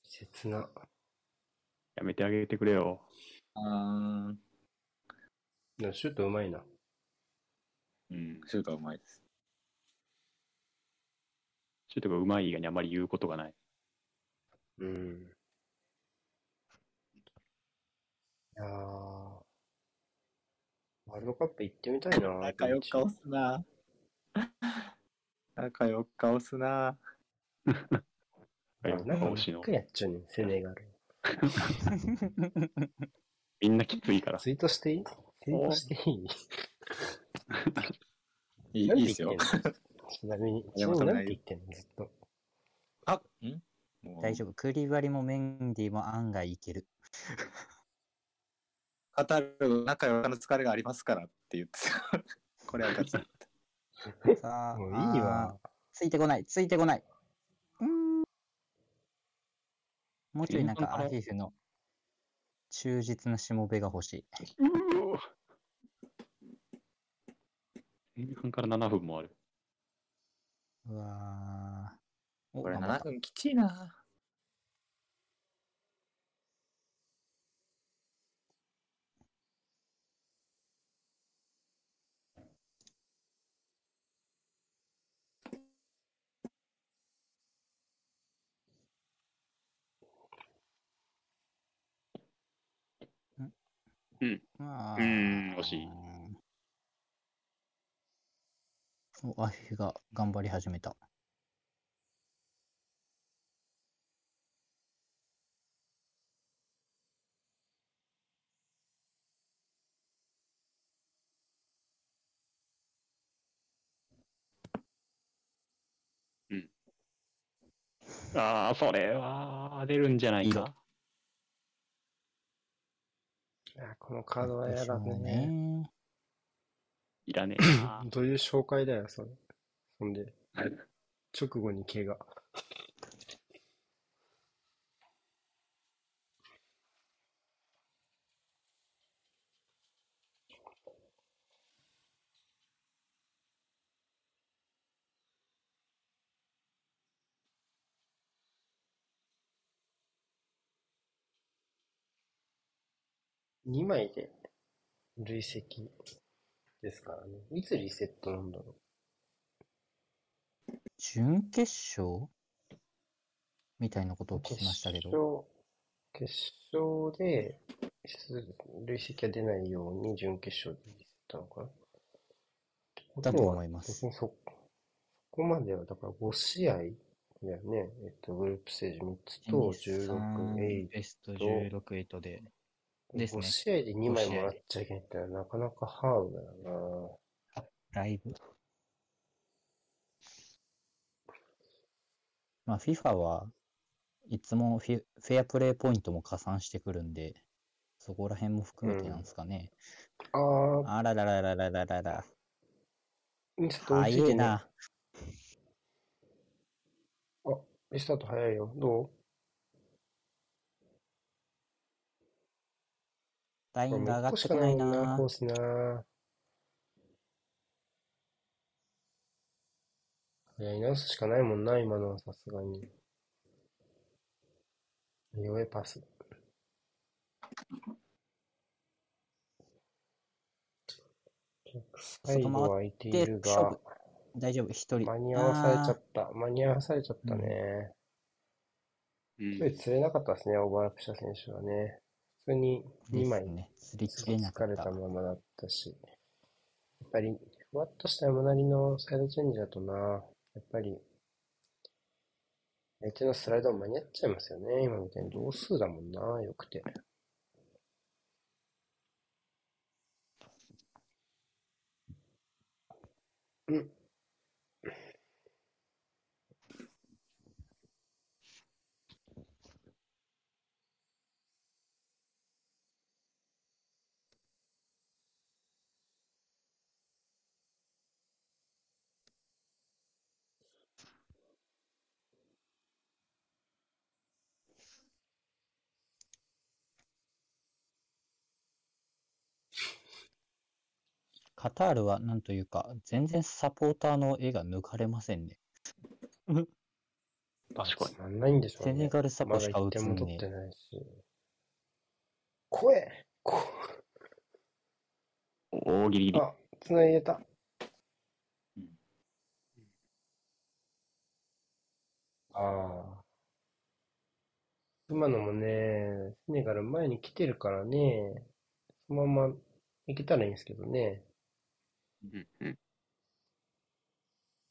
切な。やめてあげてくれよ。あでもシュートうまいな。ーうん、シュートはうまいです。シュートが上手い以外にあまり言うことがない。うん。いやー、ワールドカップ行ってみたいな。仲良く押すな。仲良く押すな。あ なんかやっちゃうねん、セネガル。みんなきついから。ツイートしていい？ツイートしていい？いいいいですよちなみに、ちな山さんがみになんて言ってんの？ずっと。あん？もう大丈夫。クリバリもメンディも案外いける。カタール、仲良くの疲れがありますからって言ってた。これは勝つ。さあ、もういいわ。ついてこない、ついてこない。うーん。もうちょいなんか、アフィフの忠実なしもべが欲しい。前半から7分もある。うわこれ7頑張った分きちいな。あうーん惜しい。お、アフィフが頑張り始めた。ああ、それは出るんじゃないいい。いやこのカードは嫌だね。ね。いらねえな。どういう紹介だよ、それ。そんで、直後に怪我。2枚で累積ですからね。いつリセットなんだろ準決勝みたいなことをう。聞きましたけど。決勝、決勝で、累積が出ないように準決勝でリセットなのかな？だと思いますそこまでは、だから5試合だよね。えっと、グループステージ3つと16、8ベスト16、8で。8。ですね5試合で2枚もらっちゃいけないってなかなかハードだよライブ。まあ、FIFA はいつもフェアプレーポイントも加算してくるんで、そこら辺も含めてなんですかね。な。ああらららららららら。ー、ちょっと。早いな。リスタート早いよ。どう？ラインが上がってこないもんなコー。スな。やり直すしかないもんな、今のはさすがに。弱いパス。サイドは空いているが大丈夫、一人。間に合わされちゃった。間に合わされちゃったね。うん釣れなかったですね、オーバーラップした選手はね。普通に2枚ですね。釣り切れなかった疲れた。ままだったし。やっぱり、ふわっとした山なりのサイドチェンジだとな、やっぱり、相手のスライドも間に合っちゃいますよね。今みたいに同数だもんな、よくて。うん。カタールはなんというか、全然サポーターの絵が抜かれませんね。確かに。つまんないんでしょうセネね。ガルサポしか打つん1点も取っねてないし。声こ大ギリギリ。あ、繋いでた。ああ。今のもね、セネガル前に来てるからね、そのまま行けたらいいんですけどね。うんうん一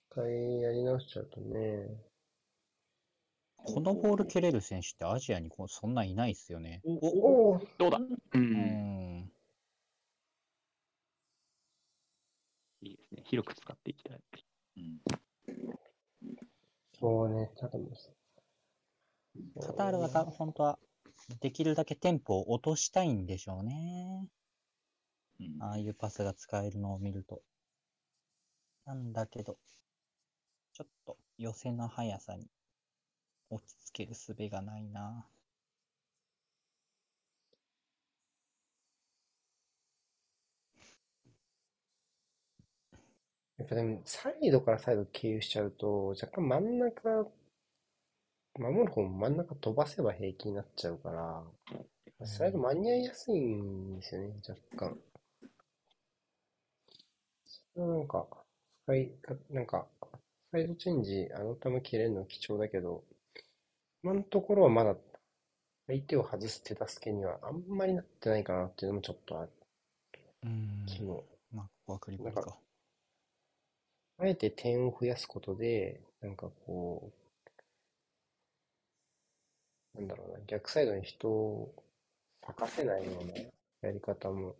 回やり直しちゃうとね。このボール蹴れる選手ってアジアにこうそんないないっすよね。おおどうだ？う。うんん。いいですね。広く使っていきたい。そうね、ただもうカタールはた本当はできるだけテンポを落としたいんでしょうね。うんああいうパスが使えるのを見ると。なんだけど、ちょっと寄せの速さに落ち着ける術がないな。やっぱでも、サイドからサイド経由しちゃうと、若干真ん中、守る方も真ん中飛ばせば平気になっちゃうから、スライド間に合いやすいんですよね、若干。なんか、使いか、なんか、サイドチェンジ、あの球切れるの貴重だけど、今のところはまだ、相手を外す手助けにはあんまりなってないかなっていうのもちょっとあるうん。まあ、ここはクリプリなんか。あえて点を増やすことで、なんかこう、なんだろうな、逆サイドに人を咲かせないようなやり方も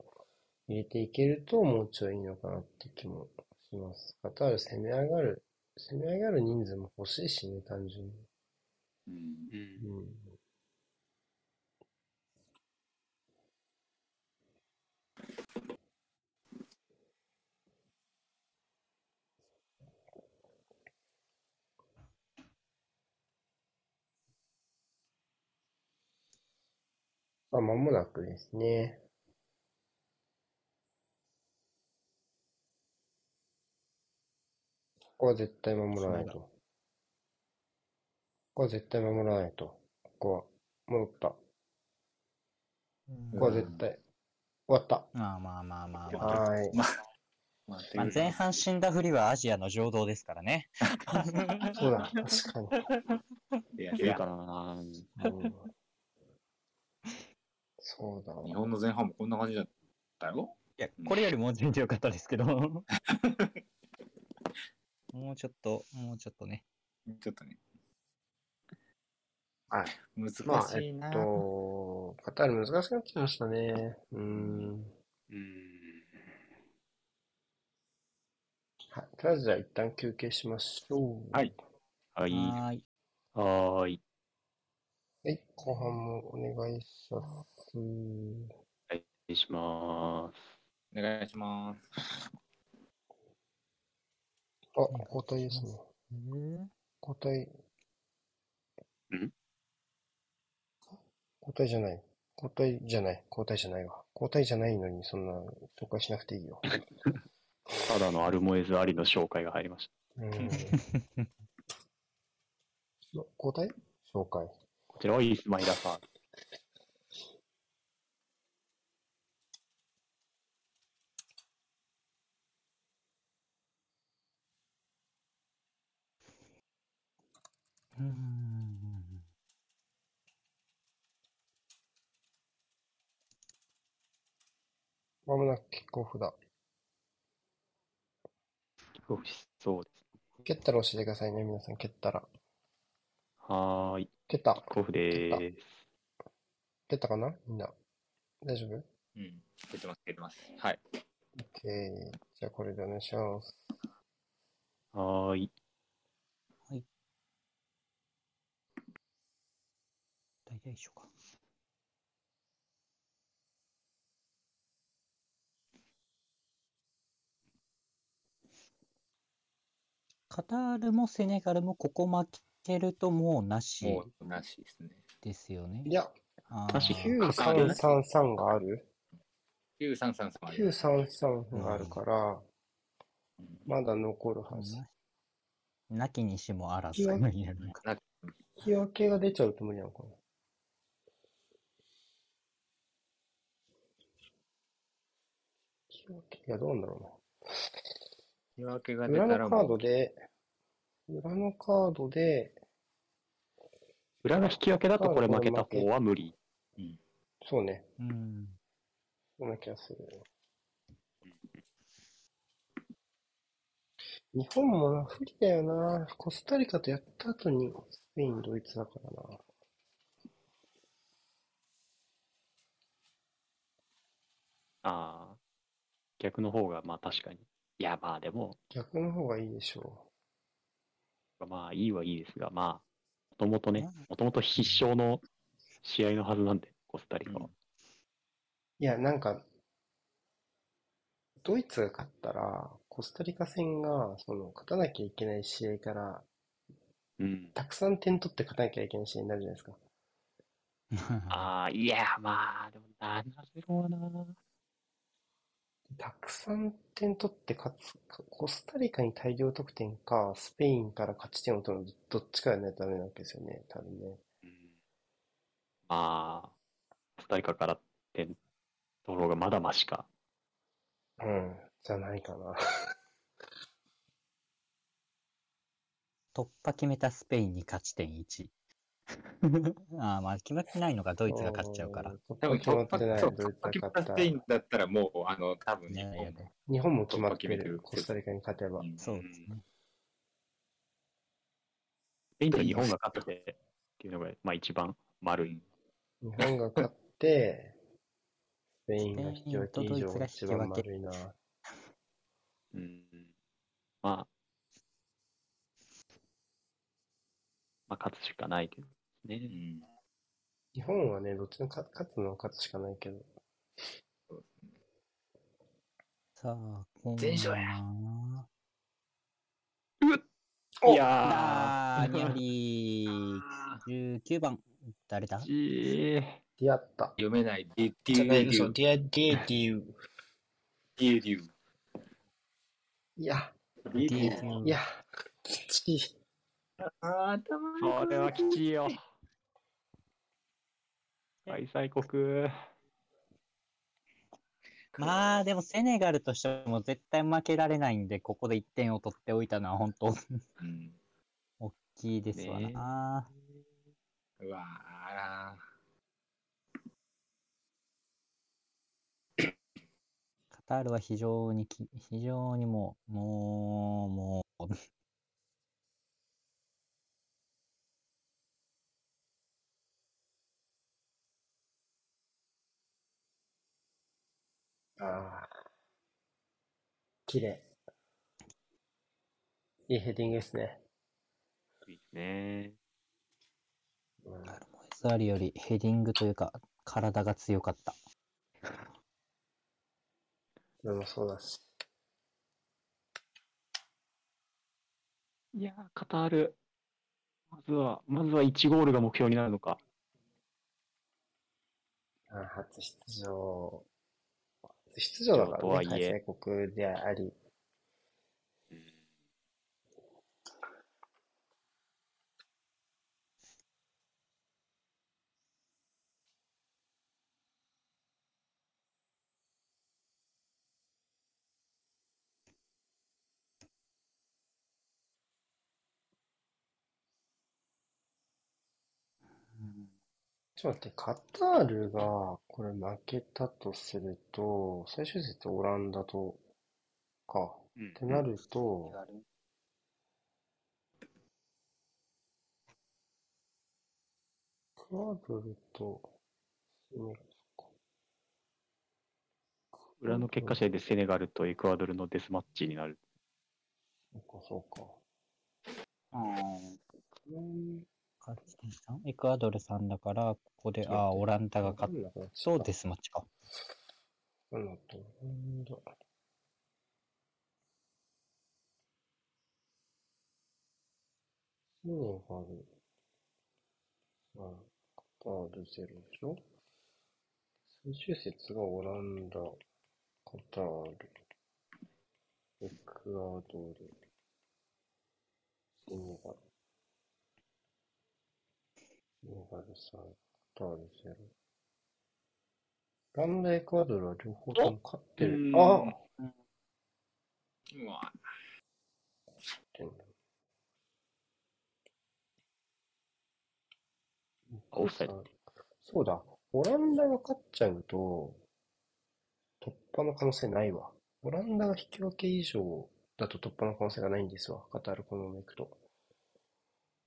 入れていけると、もうちょいいいのかなって気もします。カタール攻め上がる、攻め上がる人数も欲しいしね、単純に。うんうん。まあ、間もなくですね。ここは絶対守らないと。ここは絶対守らないと。ここは、戻った。ここは絶対。終わった。まあまあまあまあまあ。はーい。まあ、まあ、まあ、前半死んだふりはアジアの情動ですからね。そうだ、確かに。いやいやいるかなうんそうだわ。日本の前半もこんな感じだったよ。いや、これよりも全然良かったですけど。もうちょっと、もうちょっとね。ちょっとね。はい。難まあ、しいな。えっと、カタール難しくなってきましたね。うん。うん。はい。とりあえずじゃあ一旦休憩しましょう。はい。はい。はーい。はーい。はい。後半もお願いします。お願いします。お願いします。あ、交代ですね。交代。ん？交代じゃない。交代じゃない。交代じゃないわ。交代じゃないのに、そんな紹介しなくていいよ。ただのアルモエズありの紹介が入りましうん。交代紹介。た。こちらはイスマイラさん。うーん。まもなくキックオフだ。キックオフしそうです。蹴ったら教えてくださいね、皆さん。蹴ったら。はーい。蹴った。キックオフでーす。蹴ったかな？みんな。大丈夫？うん。出てます、出てます。はい。?OK。じゃあこれでお願いします。はーい。大体一緒か。カタールもセネガルもここ負けるともうなしもうなしですね。ですよねい。や、あ確ーか9333がある9333あります ?933 があるから、うんまだ残るはず。ななきにしもあらずになるのか。な引き分けが出ちゃうと無理なのかな引き分けいや、どうなんだろ引き分けがうな。裏のカー出たらもう、ドで、裏のカードで、裏が引き分けだとこれ負けた方は無理。そうね、うん。そんな気がする。日本もな、不利だよな。コスタリカとやった後にスペイン、ドイツだからな。ああ。逆の方がまあ確かに。いやまあでも、逆の方がいいでしょまあいいはいいですが、まあ、もともとね、もともと必勝の試合のはずなんで、コスタリカは。いや、なんか、ドイツが勝ったら、コスタリカ戦が、その、勝たなきゃいけない試合から、うん。たくさん点取って勝たなきゃいけない試合になるじゃないですか。ああ、いや、まあ、でも7-0はな。たくさん点取って勝つ、コスタリカに大量得点か、スペインから勝ち点を取るどっちかやらないとダメなわけですよね、多分ね。うんまあ、コスタリカから点取ろうがまだマシか。うん、じゃないかな。突破決めたスペインに勝ち点1。ああ、まあ決まってないのがドイツが勝っちゃうから。突多分破決まってない、そうドイツが決ま勝ったスペインだったらもう、あの、多分日本もね日本も決まってるコスタリカに勝てば。うんそうですね。スペインと日本が勝ってっていうのが、まあ一番丸い。日本が勝って、スペインが引き分け以上が一番丸いな。うん。まあ、まあ勝つしかないけどね。うん。日本はね、どっちの勝勝つのは勝つしかないけど。さあ、今全勝や。ないやあー、ニャリー、19番、誰だ？ー、じー出会った。読めない。ディデじゃない、そう、ュデュディア、ディエディウ。デュデュいや、ディー。デュいや、きちい。あー頭それはきちいよ。開催国。まあ、でもセネガルとしても絶対負けられないんで、ここで1点を取っておいたのは本当うん大きいですわねな。うわカタールは非常にき、非常にもう、もう、もう、ああ。綺麗。いいヘディングですね。いいですね。うんモエザーリよりヘディングというか、体が強かった。それもそうだし。いやー、カタール。まずは、まずは1ゴールが目標になるのか。あ初出場。初出場だからね、開催国であり。ちょっと待って、カタールがこれ負けたとすると、最終節オランダとか。うんってなると、エクアドルと。裏の結果試合でセネガルとエクアドルのデスマッチになる。そうか、そうか。うん。勝ち点3エクアドルさんだから、ここで、ああ、オランダが勝っったそうです、マッチか。なんだ。と、なんだ。セネガル、さあ、カタールゼロでしょ最終節がオランダ、カタール、エクアドル、セネガル。セネガルさん、カタールゼロ。オランダ、エクアドルは両方とも勝ってる。あうんーうわオフサイドそうだ。オランダが勝っちゃうと、突破の可能性ないわ。オランダが引き分け以上だと突破の可能性がないんですわ。カタールこのままいくと。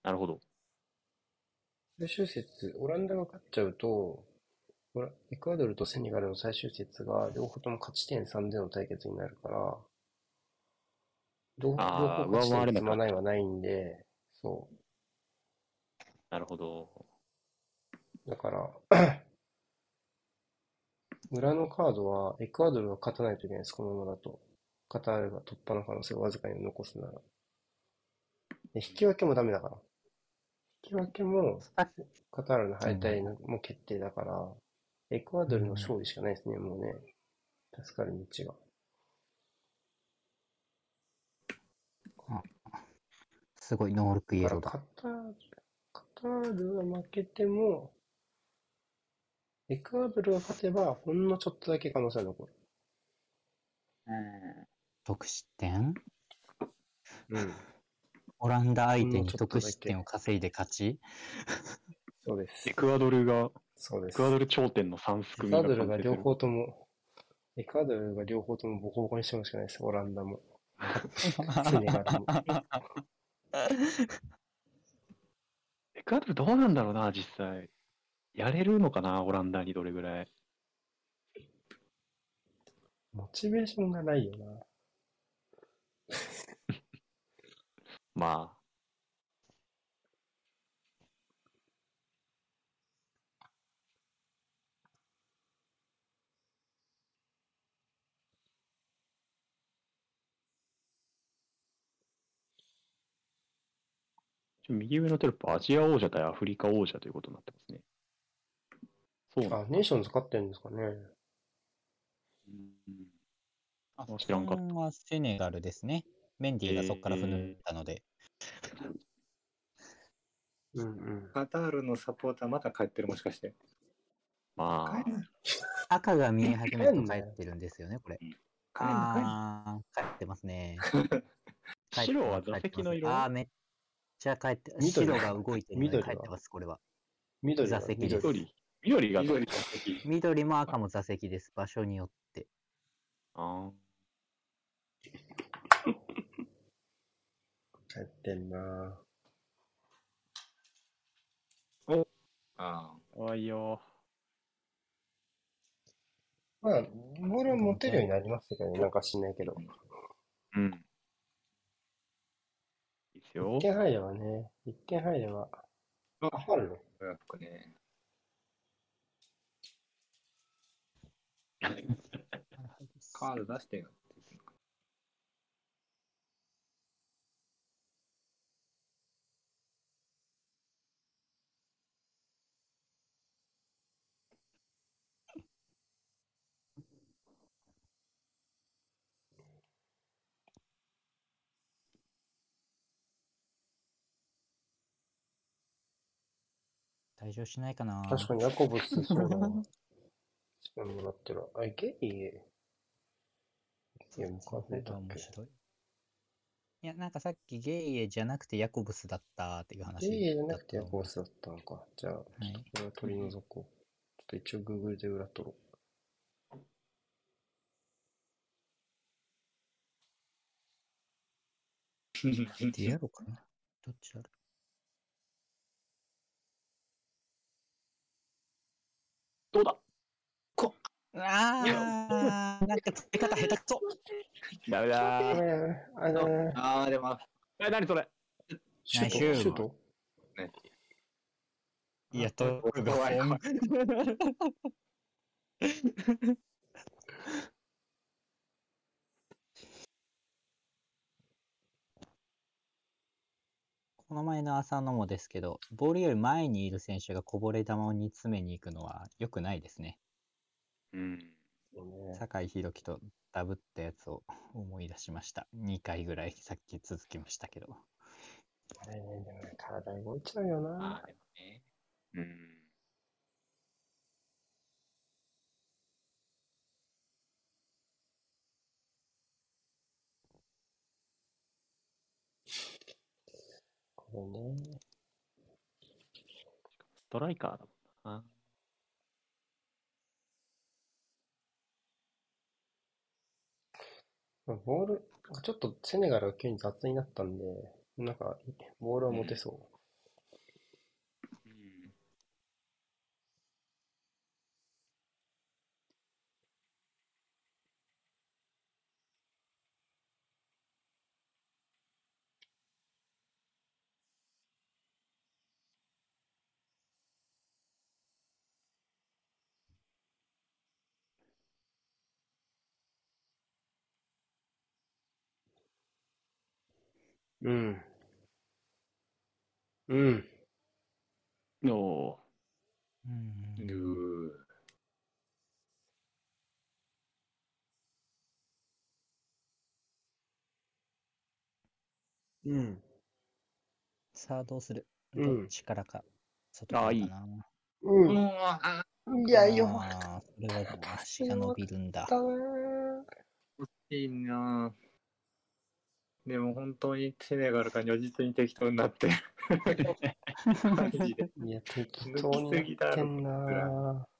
なるほど。最終節、オランダが勝っちゃうと、エクアドルとセネガルの最終節が両方とも勝ち点3での対決になるから、両方勝ち点積まないはないんで、そう。なるほど。だから、裏のカードはエクアドルが勝たないといけないです、このままだと。カタールが突破の可能性をわずかに残すなら。で引き分けもダメだから。引き分けもあカタールの敗退のも決定だから、エクアドルの勝利しかないですね、もうね。助かる道が。すごいノールックイエローだ。カタール、カタールが負けても、エクアドルが勝てば、ほんのちょっとだけ可能性が残る。得失点？うん。オランダ相手に得失点を稼いで勝ちそうですエ。クアドルが、そうです。エクアドル頂点の3すくエクアドルが両方とも、エクアドルが両方ともボコボコにしてもしかないです、オランダも。セネガルも。エクアドルどうなんだろうな、実際。やれるのかな、オランダにどれぐらい。モチベーションがないよな。まあ。ちょ右上のテロップ、アジア王者対アフリカ王者ということになってますね。そうなんあ、ネーションズ勝ってるんですかね。うんあ知らんかったはセネガルですね。メンディーがそこから踏んだので。うんうん。カタールのサポーターまだ帰ってるもしかして。まあ、赤が見え始めると帰ってるんですよね、これ。あー、帰ってますね。白は座席の色あー、めっちゃ帰って、緑白が動いてるの帰ってます、これは。緑が座席です緑。が緑の席緑も赤も座席です、場所によって。あ帰ってんなああ、怖いよ。まあ、ボールを持てるようになりましたけどね、なんか知んないけど。うん。いいっすよ1。点入ればね、1点入れば。ああ、ファウルねあ、やっぱね。カード出してよ。退場しないかな確かにヤコブスそうだな。しかももらってる。あ、ゲイいや、もうその方が数えたっけ？面白い。いや、なんかさっきゲイエじゃなくてヤコブスだったっていう話ゲイじゃなくてヤコブスだったのか。じゃあ、はいこれは取り除こう。ちょっと一応 Google で裏取ろディアロかなどっちだろどうだ？うあー、なんか付け方下手くそ。ダメう。だ。ー。えー、あのー、ああ、でも、え、何それ？シュート。ュート。いや、トークが怖い怖いこの前の浅野もですけど、ボールより前にいる選手がこぼれ球を煮詰めに行くのは良くないですね。うん。酒井宏樹とダブったやつを思い出しました。2回ぐらいさっき続きましたけど。あれね、でもね、体動いちゃうよなあ。ーでもね。うん。ほどね。ストライカーだもんな。まあボール、ちょっとセネガルが急に雑になったんで、なんか、ボールは持てそう。うん。うん。おうんうーうん。さあ、どうする？うんどっちからか。外からかな。う。うんんあいや、よかっあーそれは足が伸びるんだ。たなぁいいなでも本当にセネガルが如実に適当になってる。マジで。いや、適当にやってんなぁ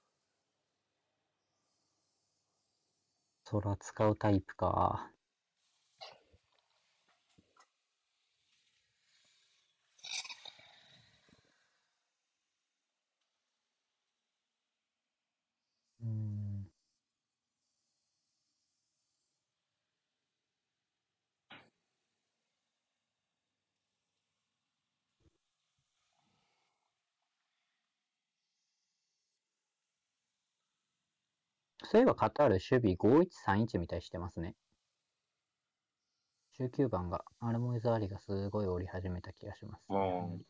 空使うタイプか。うん。そういえばカタール守備5131みたいしてますね。19番がアルモイザーリがすごい折り始めた気がします。うん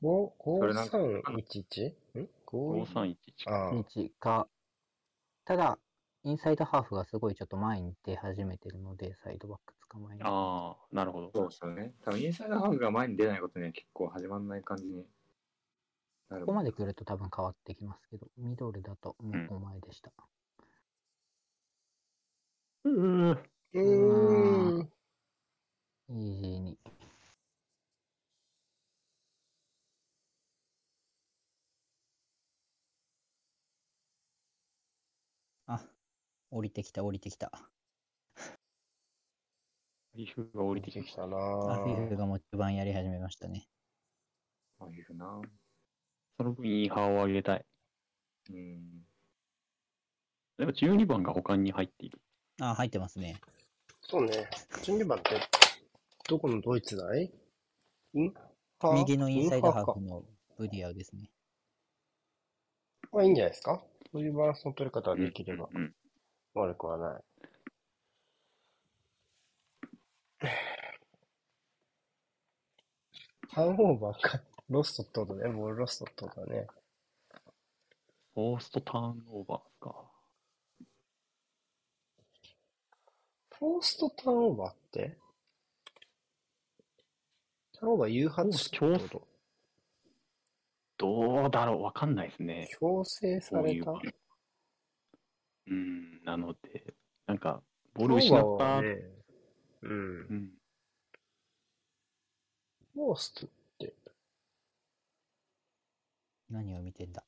五それなんか 5311? ん？五5311。ああ、日が、ただ、インサイドハーフがすごいちょっと前に出始めてるので、サイドバック捕まえに。ああ、なるほど。そうですよね。多分インサイドハーフが前に出ないことには結構始まんない感じになるここまで来ると多分変わってきますけど、ミドルだともうお前でした。うん。うーん。イージーに。あ、降りてきた降りてきた。リフが降りてきた。なアフィぁフがもう一番やり始めましたね。ああいうな。その分いい派を上げたい。うん。でも12番が他に入っている。あ、入ってますね。そうね。12番って、どこのドイツだい？インハー右のインサイドハーかフのブディアウですね。まあいいんじゃないですか？そういうバランスの取り方ができれば。悪くはない。ターンオーバーか、ロストってことね。ボールロストってことだね。フォーストターンオーバーか。フォーストターンオーバーって？ターンオーバー誘発したってこと？どうだろう？わかんないですね。強制された？こうん、なので、なんか、ボール失った。ね、うんう。ん。フォーストって、何を見てんだ？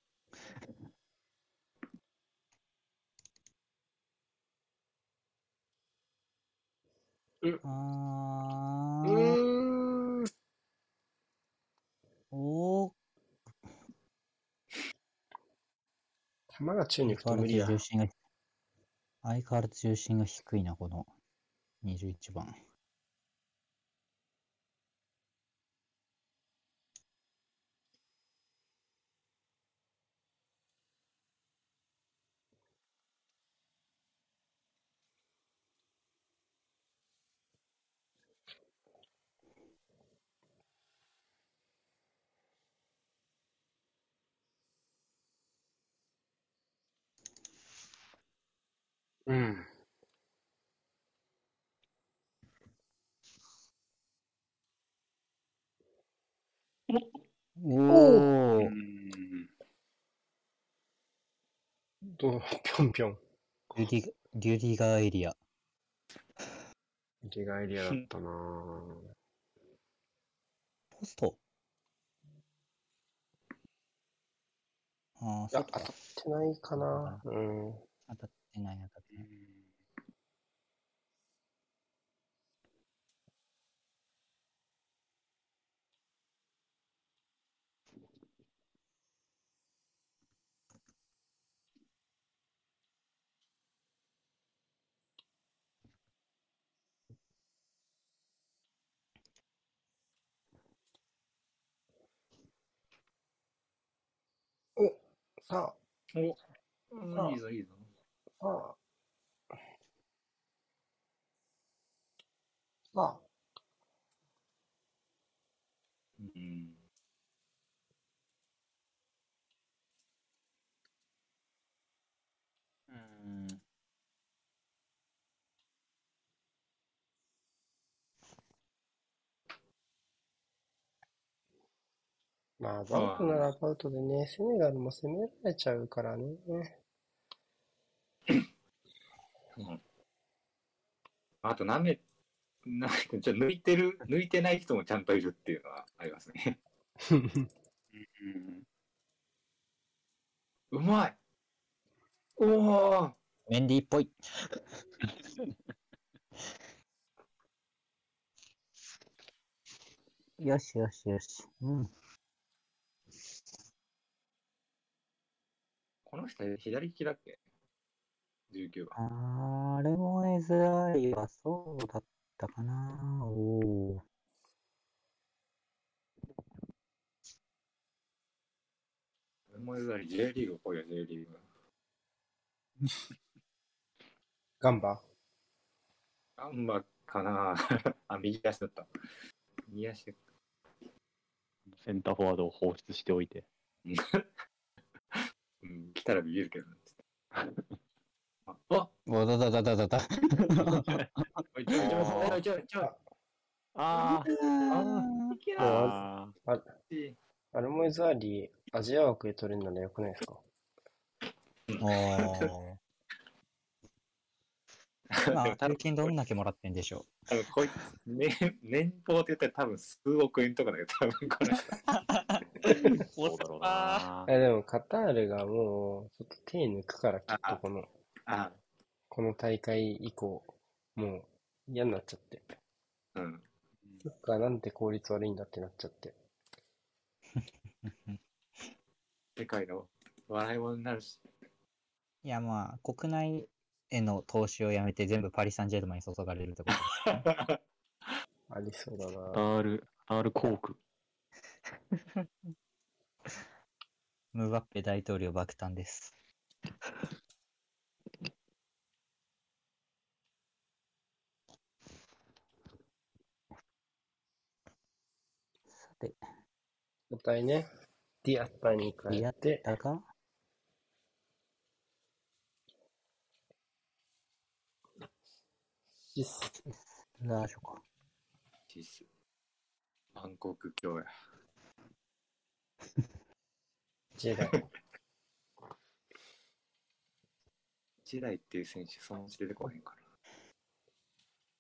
あー、うーん。おー、球が宙に相変わらず吹くと無理や。重心が、相変わらず重心が低いな、この21番。うん。おうー、ん。どう、ぴょんぴょん。デュディ、デュディガーエリア。リガエリアだったなぁ。ポストああ、いや、外か当たってないかなうん。当たってない、当たってない。さお、いいぞ、いいぞ。まあ、まあ、うん。うん。まあ、バクのラブアウトでね、セネガルも攻められちゃうからね。うんあと、なめ、なめ、ちょ抜いてる、抜いてない人もちゃんといるっていうのはありますね。うんうまいおおメンディーっぽい。よしよしよし。うん。この人、左利きだっけ？?19 番。あれも珍いはそうだったかな。おお。もう J リーグっぽいよ、J リーグ。ガンバ？ガンバかな あ、右足だった。右足。センターフォワードを放出しておいて。うん、来たらビビるけどね。あ、あおだだだだだだ。おいちょいちょいちょいちょいちょい。あ。いけああアルモイザーリー、アジア枠で取れるならよくないですか？おー。今、大金どんだけもらってんでしょ多分こいつ、年、年俸って言ったら多分数億円とかだけど、多分これ。そうだろうな。えでもカタールがもう、ちょっと手抜くから、きっとこの、あ、この大会以降、もう嫌になっちゃって。うん。サッカーなんて効率悪いんだってなっちゃって。世界の笑い物になるし。いや、まあ、国内への投資をやめて全部パリ・サンジェルマンに注がれるってこと。ありそうだな。ール、カタールコーク。ムバッペ大統領爆誕です。さて、交代ね。ディアッタに変やっえて、たか？シス、ラーショか。シス。バンコク教や。ジェダイ。時代っていう選手、そのうち出てこへんか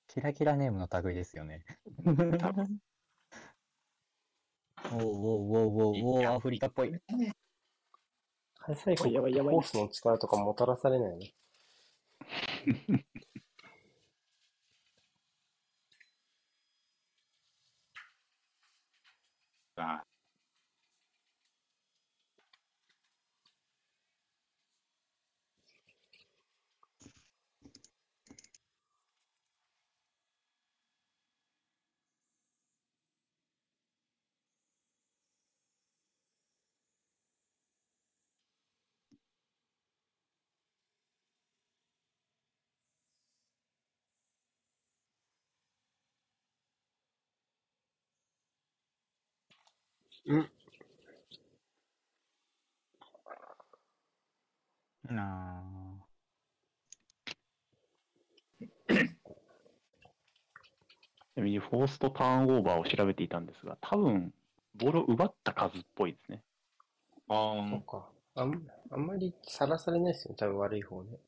キラキラネームの類ですよね。多分おーおーおーおーおーアフリカっぽい。開催国ってホースの力とかもたらされないね。な。あうん。なちなみにフォーストターンオーバーを調べていたんですが、多分、ボールを奪った数っぽいですね。あそっか。あんあんまりさらされないですよね。多分悪い方ね。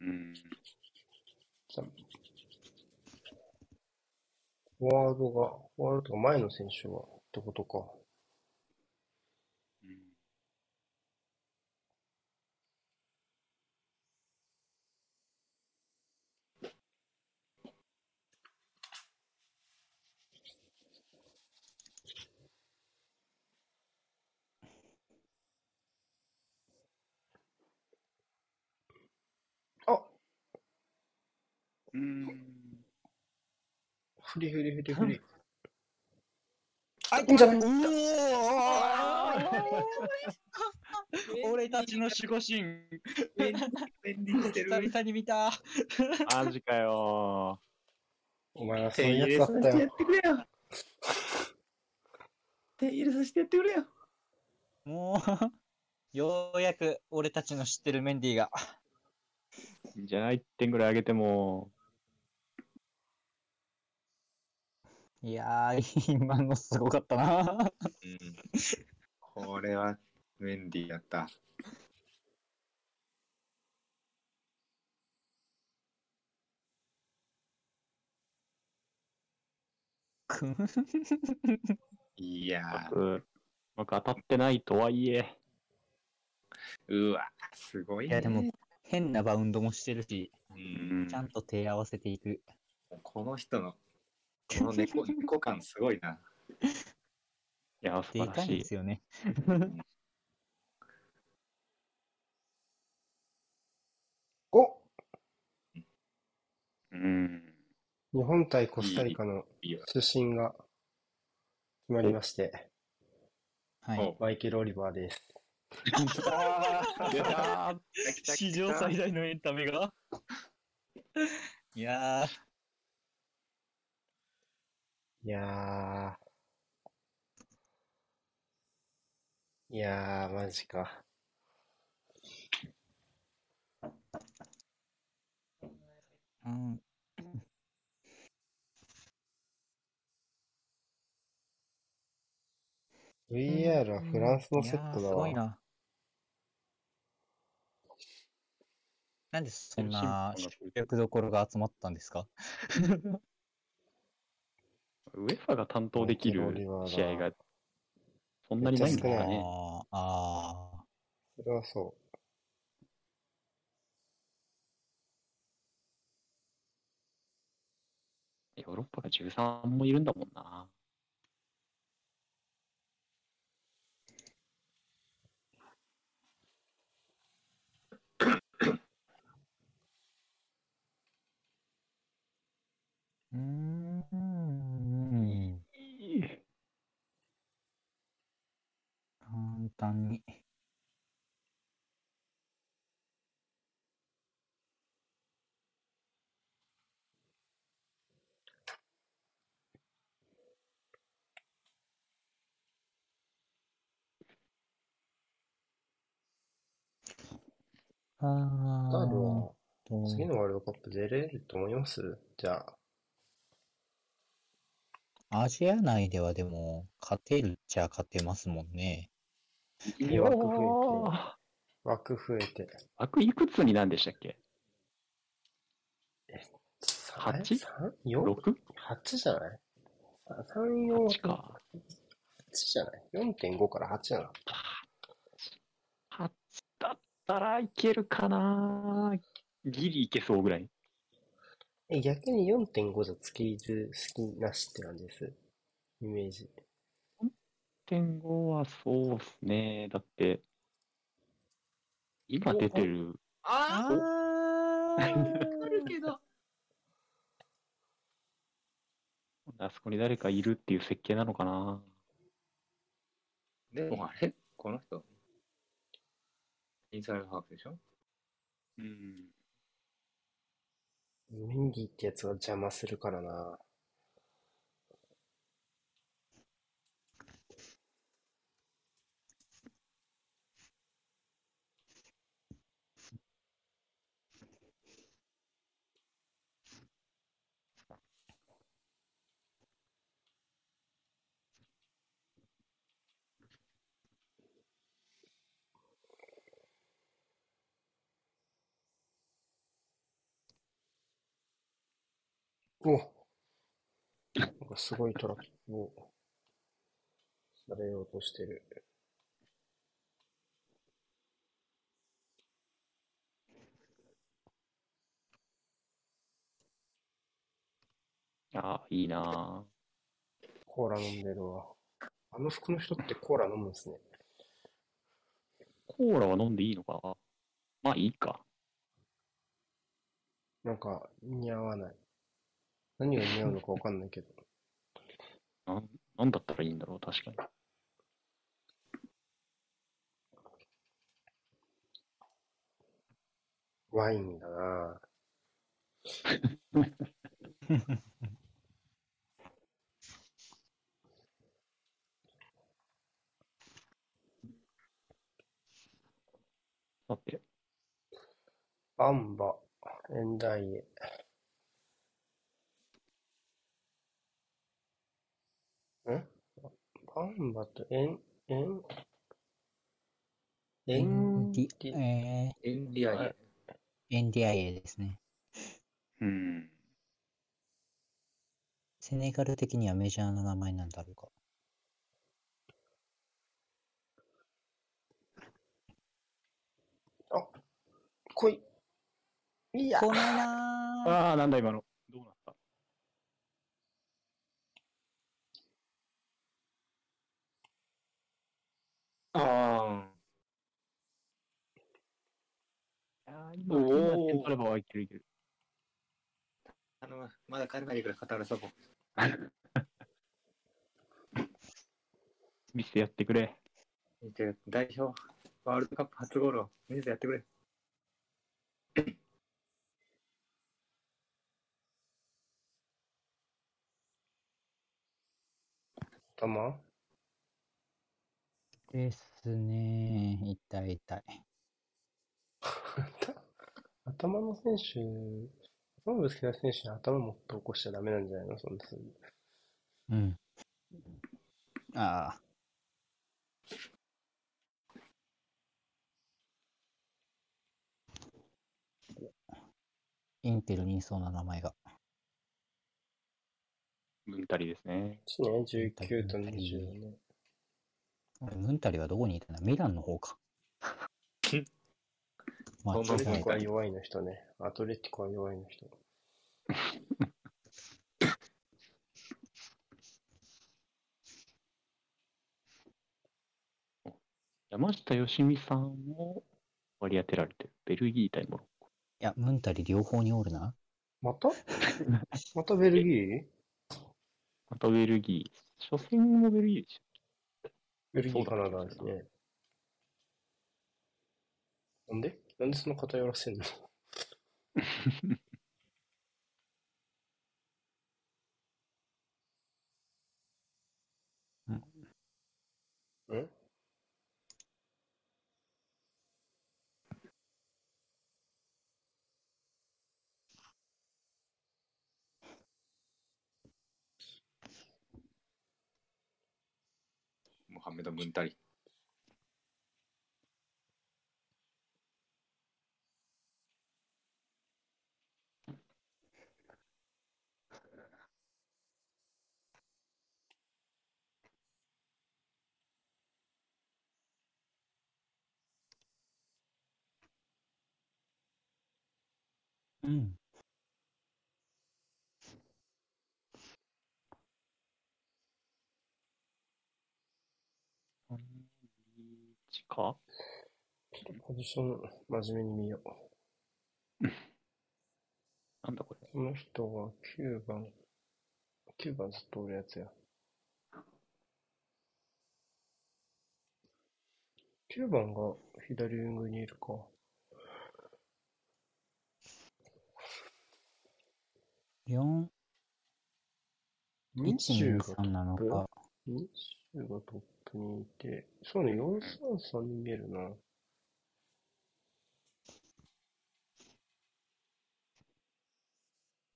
うん。フォワードが、フォワードとか前の選手がってことか。うんあうん。フリフリフリフリ。あ、いいんじゃない俺たちの守護神、メンディーしてる。久々に見た。マジかよお前はそういうやつだったよ。てくれよ。手入れさせてやってくれよ。もう、ようやく俺たちの知ってるメンディーが。じゃあ1点ぐらい上げても、いやー、今のすごかったな。うん。これはメンディーだった。いやー、僕、僕当たってないとはいえ、うわ、すごいね。いや、でも、変なバウンドもしてるし、うん、ちゃんと手合わせていく。この人の、この猫、猫感すごいな。いや、素でからいん晴しいで。すよね。おうん。日本対コスタリカのいいよ。出身が決まりまして、はい。おマイケル・オリバーです。出た史上最大のエンタメがいやー、いやー。いやー、マジか。うん、VR はフランスのセットだすごいわ。な。なんでそんなシンプルな役どころが集まったんですか？ウェファが担当できる試合がそんなにないんですかね。あーあそれはそヨーロッパが13もいるんだもんな。ー。うーん。単に。あう。カーはと、次のワールドカップ出れると思います？じゃあ。アジア内ではでも、勝てるっちゃ勝てますもんね。で枠増えて、枠増えて。枠いくつになんでしたっけ？三八？三四 ?6? 八じゃない？あ三四？8か。八じゃない ?4.5 から8じゃない8だったらいけるかなギリいけそうぐらい。え、逆に4.5じゃつける好きなしって感じです。イメージ。1.5はそうっすね。だって、今出てる、ああるけど。あそこに誰かいるっていう設計なのかなでもあれ？この人インサイドハーフでしょ？うん。メンディってやつが邪魔するからな。おなんかすごいトラップをされようとしてる。ああ、いいなコーラ飲んでるわ。あの服の人ってコーラ飲むんですね。コーラは飲んでいいのか？なまあいいか。なんか似合わない。何が似合うのかわかんないけど。なん、なんだったらいいんだろう、確かに。ワインだな だって、バンバ、エンダイエ。アンバとエン、エン、エンディィ、えエンディアイはいー、NDIA ですね。うん。セネガル的にはメジャーな名前なんだろうか。あ来い。いや来ないなああ、なんだ今の。どうなったあああ、今、今点取ればいけるいける。あ。あの、まだ帰らないでくれ、カタールそこ。見せてやってくれ。見て、代表、ワールドカップ初ゴールを見せてやってくれ。頭 ですね。痛い痛い。頭の選手、頭ぶつけた選手に頭もっと起こしちゃダメなんじゃないの？そんなすぐ。うん。ああ。インテルにいそうな名前が。ムンタリですね。ちね、19と20ね。俺ムンタリはどこにいたんだ？ミランの方か。間アトレティ。コは弱いの人ね。アトレティコは弱いの人。山下良美さんも割り当てられてる。ベルギー対モロッコ。いや、ムンタリ両方におるな。また？またベルギー？またベルギー。初戦もベルギーでしベルギー、カそうだナダですね。なんで？なんでそんな偏らせんの んモハメド・ムンタリ。うん。ょ。リーチか？ちょっとポジション真面目に見よう。なんだこれ？この人は9番、9番ずっとおるやつや。9番が左ウィングにいるか。4、20 1、2、がト3なのップか。20がトップ？にいて、そうね、433に見えるな。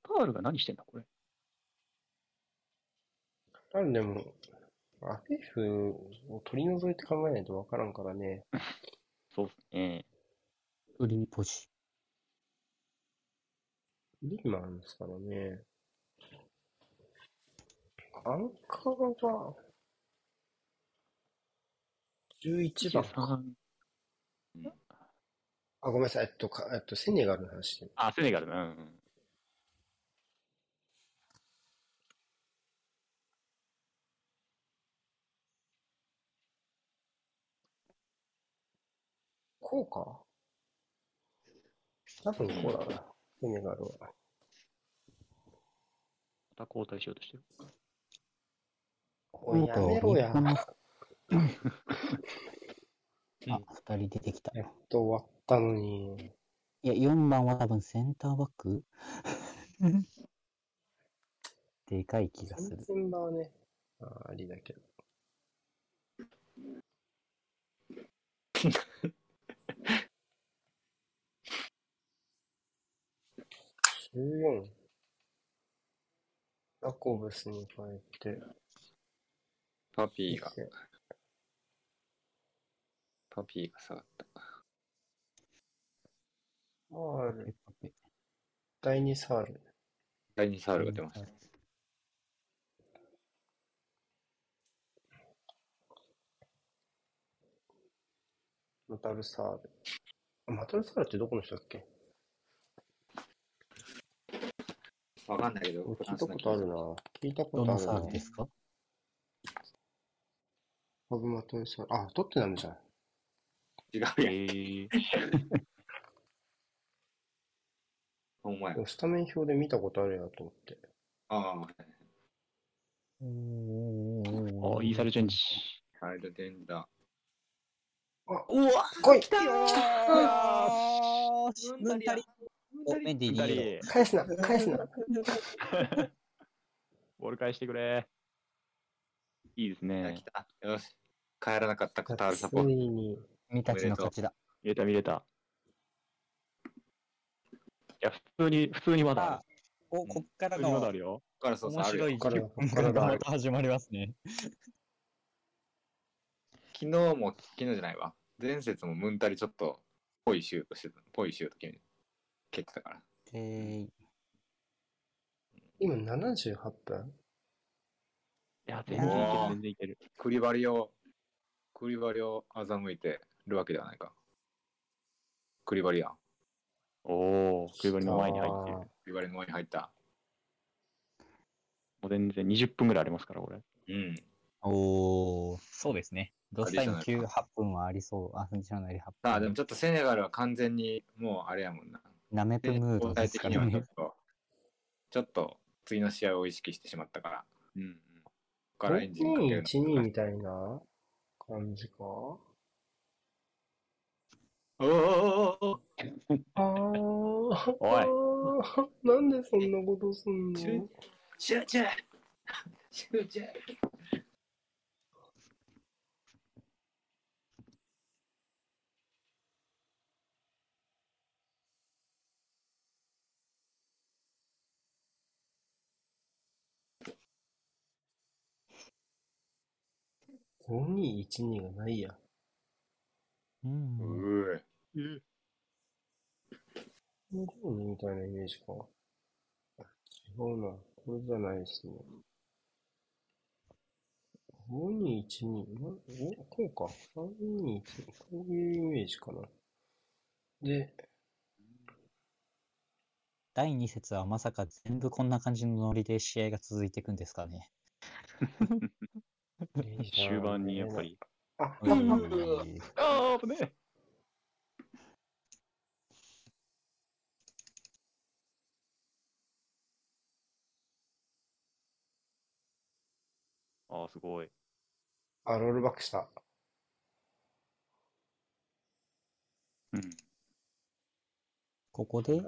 パールが何してんだこれ？あでも、アフィフを取り除いて考えないとわからんからね。そうっすね。フリーポジ。リーマンですからね。アンカーは、11番か。23あ、ごめんなさい。えっと、かえっと、セネガルの話で。あ、セネガルな。うんうん。こうか？多分こうだな。セネガルは。また交代しようとしてる。おい、やめろや。あ、二人出てきた。やっと終わったのに。いや、4番は多分センターバック？でかい気がする。全然はね、あありだけど。14。ラコブスに変えて、パピーが、パピーが下がった。R ペパペ第2サール。第2サールが出ました。マタルサール。あマタルサールってどこの人だっけ？わかんないけど、聞いたことあるな。聞いたことあるなどのサール。ですか？ハブマタルサール。あ、トッテナムじゃん。違うやん。えー、ほんまやで。もスタメン表で見たことあるやと思って。ああ、おーあ、イーサルチェンジ。サイドデンダうわ来いよーしムンタリお、メンディーに返すな返すな ボール返してくれ。いいですー。ね来。た。よし。帰らなかったカタールサポついに。ー。君たちの勝ちだ。見れた。見れた。いや、普通に、普通にまだああお、こっかる。ら普通にまだがあるよ。からそうそう、面あるよ白いこっから10分こからがまた。始まりますね。昨日も、昨日じゃないわ。前節もムンタリちょっと、ぽいシュートしてた。ぽいシュート決め蹴ってた。から。えー、今78分いや、全然いける、全然いける。クリバリを、クリバリを欺いてるわけではないか。クリバリやん。おお、クリバリの前に入ってる。あクリバリの前に入った。もう全然20分ぐらいありますから、これ。うん。おー、そうですね。ロスタイム9、アディショナル8分はありそう。あ、アディショナル8分。さあ、でもちょっとセネガルは完全にもうあれやもんな。ナメプムード交ですか代的にはちょねっ。と、ちょっと次の試合を意識してしまったから、うんうん。ここからエンジンかけるの1、2みたいな感じか？おあー。おい。あーなんでそんなことすんの？集集中。集中。5212がないや。うん。うーゴールみたいなイメージか。あ違うな。これじゃないですね。5212。なお、こうか。321。こういうイメージかな。で、第2節はまさか全部こんな感じのノリで試合が続いていくんですかね。終盤にやっぱ。り。あ、あ、うあ、んああ、危ねすごい。あ、ロールバックした。うん。ここで？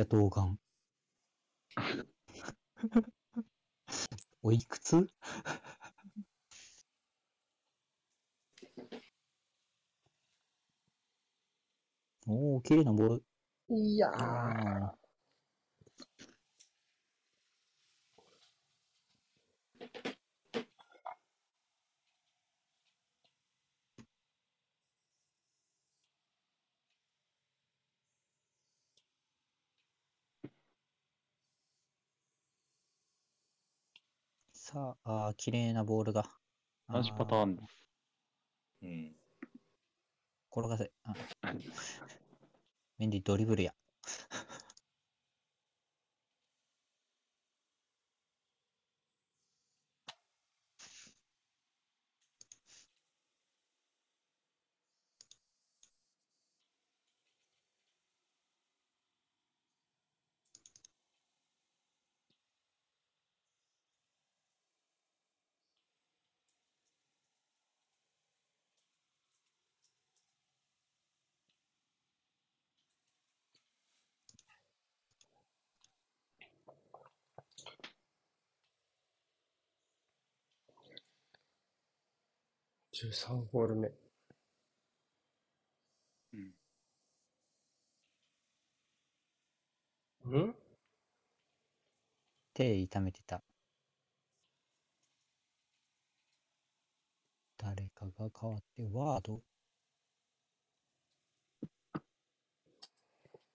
ちゃ童顔。おいくつ？おー、綺麗なボール。いやー、さあ、あー綺麗なボールが。同じパターンあです。うん。転がせ。あ メンディドリブルや。13ホール目。うん。ん？手痛めてた。誰かが変わって、ワード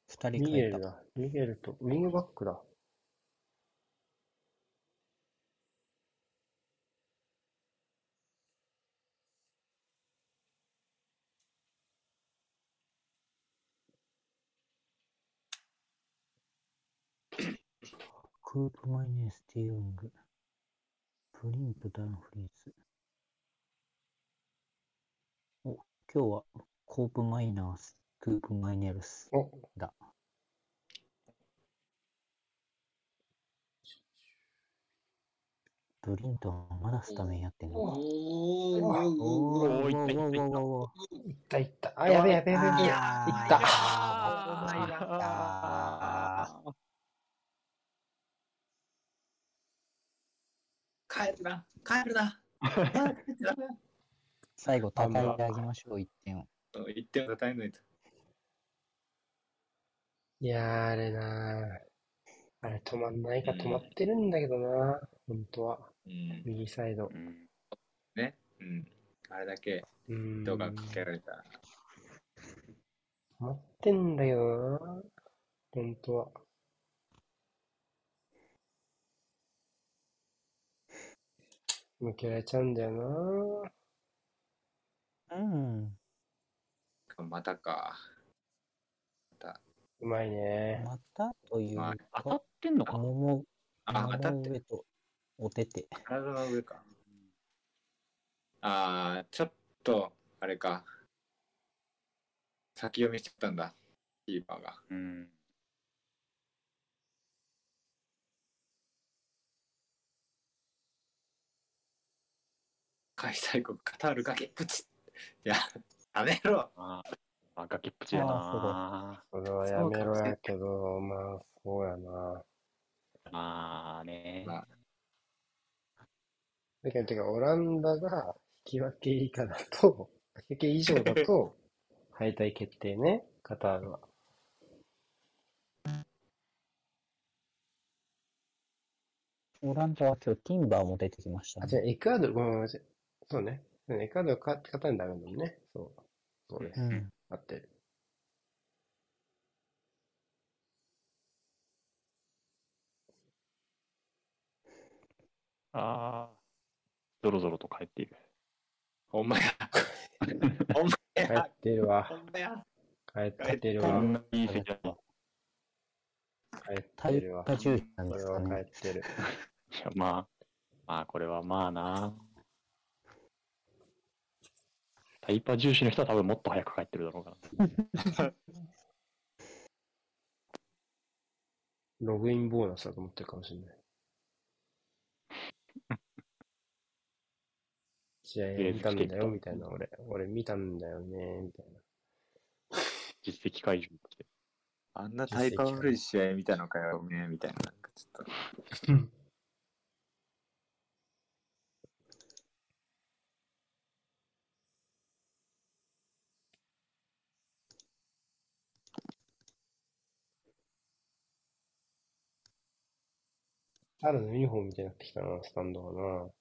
二人ミゲ。ルだ。ミゲルとウィングバックだ。クープマイネース、ティーウング。プリンプ、ダンフリーズ。お、今日はコープマイナース、クープマイネルスお、だ。ブリントンはまだスタメンやってんのか。おおおーいったいったいったおいったいった。あ、やべやべやべ。いった。あ帰るな帰るな最後、叩いてあげましょう、1点を。一点を叩いないと。いやー、あれなー。あれ止まんないか止まってるんだけどな。本当は。うん。右サイド。うん。ね。うん。あれだけかけられた。止まってんだけどな。本当は。向けられちゃうんだよな。うん。またか。うまいね。またというまあ当たってんのかか、桃、あ、当たってとおてて。体の上か。あー、ちょっと、あれか。先読みしちゃったんだ。キーパーが。うん。開催国カタール崖っぷち。いや、やめろ。ああ、あ崖っぷちやなそれはやめろやけど、まあ、そうやな。まあね。まあだけど、てか、オランダが引き分け以下だと、引き分け以上だと、敗退決定ね、カタールは。オランダは今日ティンバーも出てきましたあ、ね。じゃあ、エクアドル、ごめんごめん。そうね。エクアドル勝勝たんだめだもんね。そう。そうです。うん。合ってる。ああ、ぞろぞろと帰っている。ほんまや。ほんま帰やっ。てるわほ。んまや。帰ってるこわ。んないい席だな。帰ってるわ。これは。帰ってる。いや、まあ、まあ、これはまあな。タイパ重視の人は多分もっと早く帰ってるだろうから。ログインボーナスだと思ってるかもしれない。試合見たんだよ、みたいな、俺。俺見たんだよね、みたいな。実績解除。あんなタイパ悪い試合見たのかよ、ね、みたいな。なんかちょっと。春のユニフォームみたいになってきたな、スタンドがな。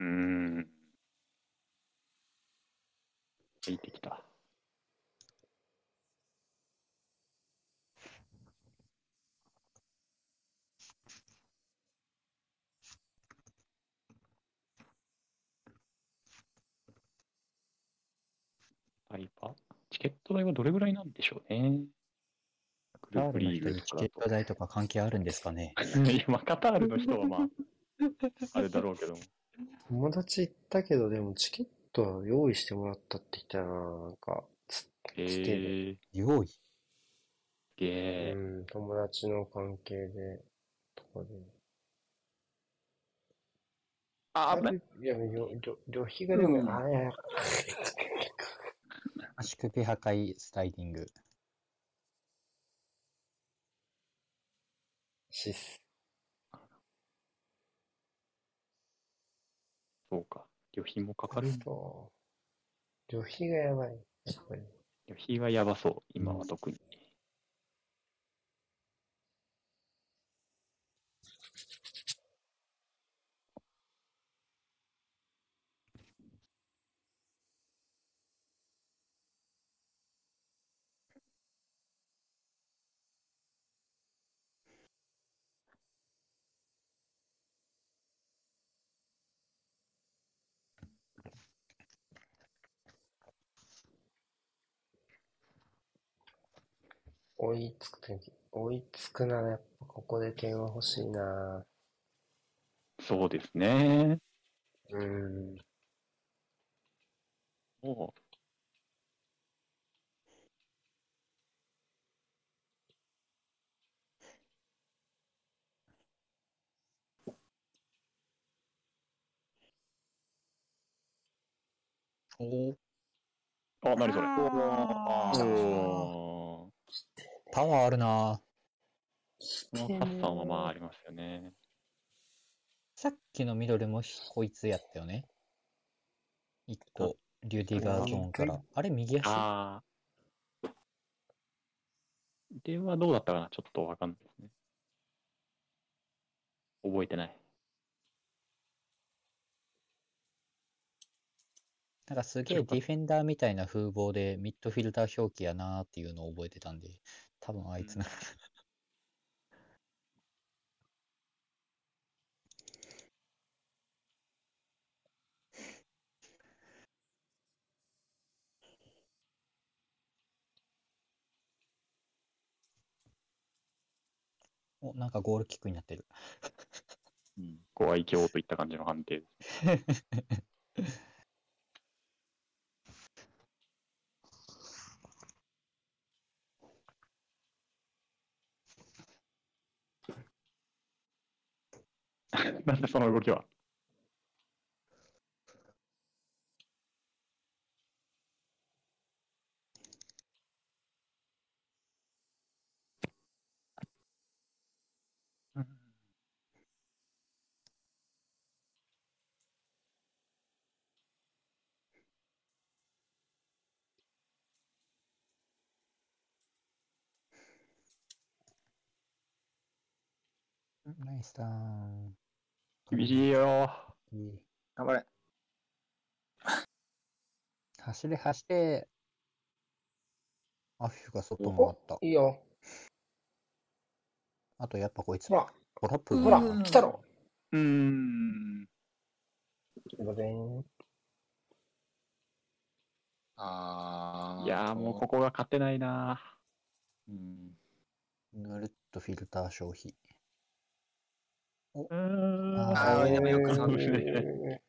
うーん。ついてきた。タイパ？チケット代はどれぐらいなんでしょうね。グループカタールの人リーグとにチケット代とか関係あるんですかね？今、カタールの人はまあ、あれだろうけども。友達行ったけど、でもチケットは用意してもらったって言ったよな、なんか。つえつてでー、用意？ゲー。うん、友達の関係で、とかで。ああれいや、よ旅旅費がでも、うんあれ、足首破壊スタイディング。シス。そうか。旅費もかかる。そう。旅費がやばい。やっぱり。旅費がやばそう、今は特に。追いつくとき、追いつくならやっぱここで点は欲しいな。そうですね。うん。もおう、あ、何それ。おーパワーあるなこのハッサンはまあありますよね。さっきのミドルもこいつやったよね。一個、リュディガーゾーンから。あれ、右足？ああ。ではどうだったかな？ちょっとわかんないですね。覚えてない。なんかすげえディフェンダーみたいな風貌でミッドフィルター表記やなーっていうのを覚えてたんで、多分あいつな。お、なんかゴールキックになってる。うん。ご愛嬌といった感じの判定です。なんでその動きはナイスターン。厳しいよ。いい頑張れ。走れ走れ。アフィフが外回おった。いいよ。あとやっぱこいつほ、ら、トラップほらが、来たろ。うーん。すいません。あーいやーもうここが勝てないな。うん。ぬるっとフィルター消費。うーん。あーでもよくそうですねね。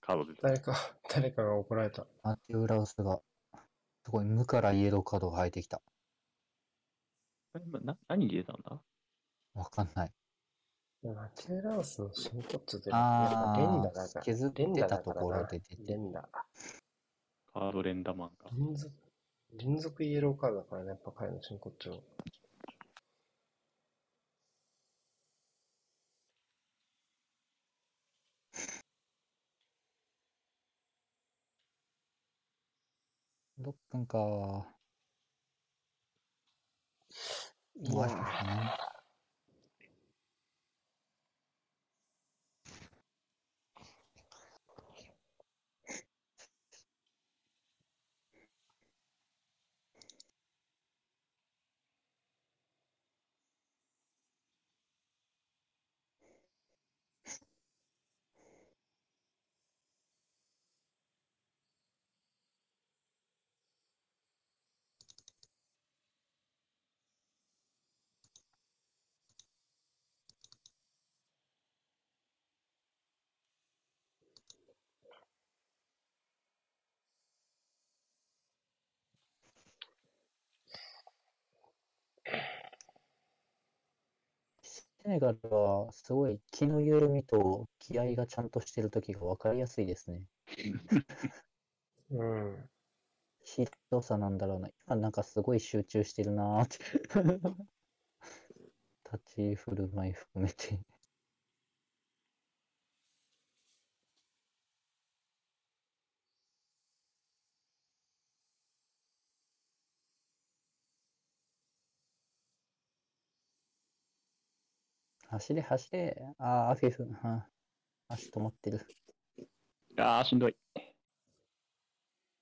カードです。誰か、誰かが怒られた。マテウラウスが、すごい無からイエローカードが入ってきた。え今な何入れたんだ？わかんない。マテウラウスの真骨頂で、あーやっぱ連打だから。削ってたところで出て連打。カード連打マンが。連続、連続イエローカードだからね、やっぱ彼の真骨頂。6分か。いマやジね。セネガルはすごい気の緩みと気合がちゃんとしてる時が分かりやすいですね。うん。ひどさなんだろうな。今なんかすごい集中してるなーって。立ち振る舞い含めて。走れ走れ。ああ、アフィフ。あー足止まってる。ああ、しんどい。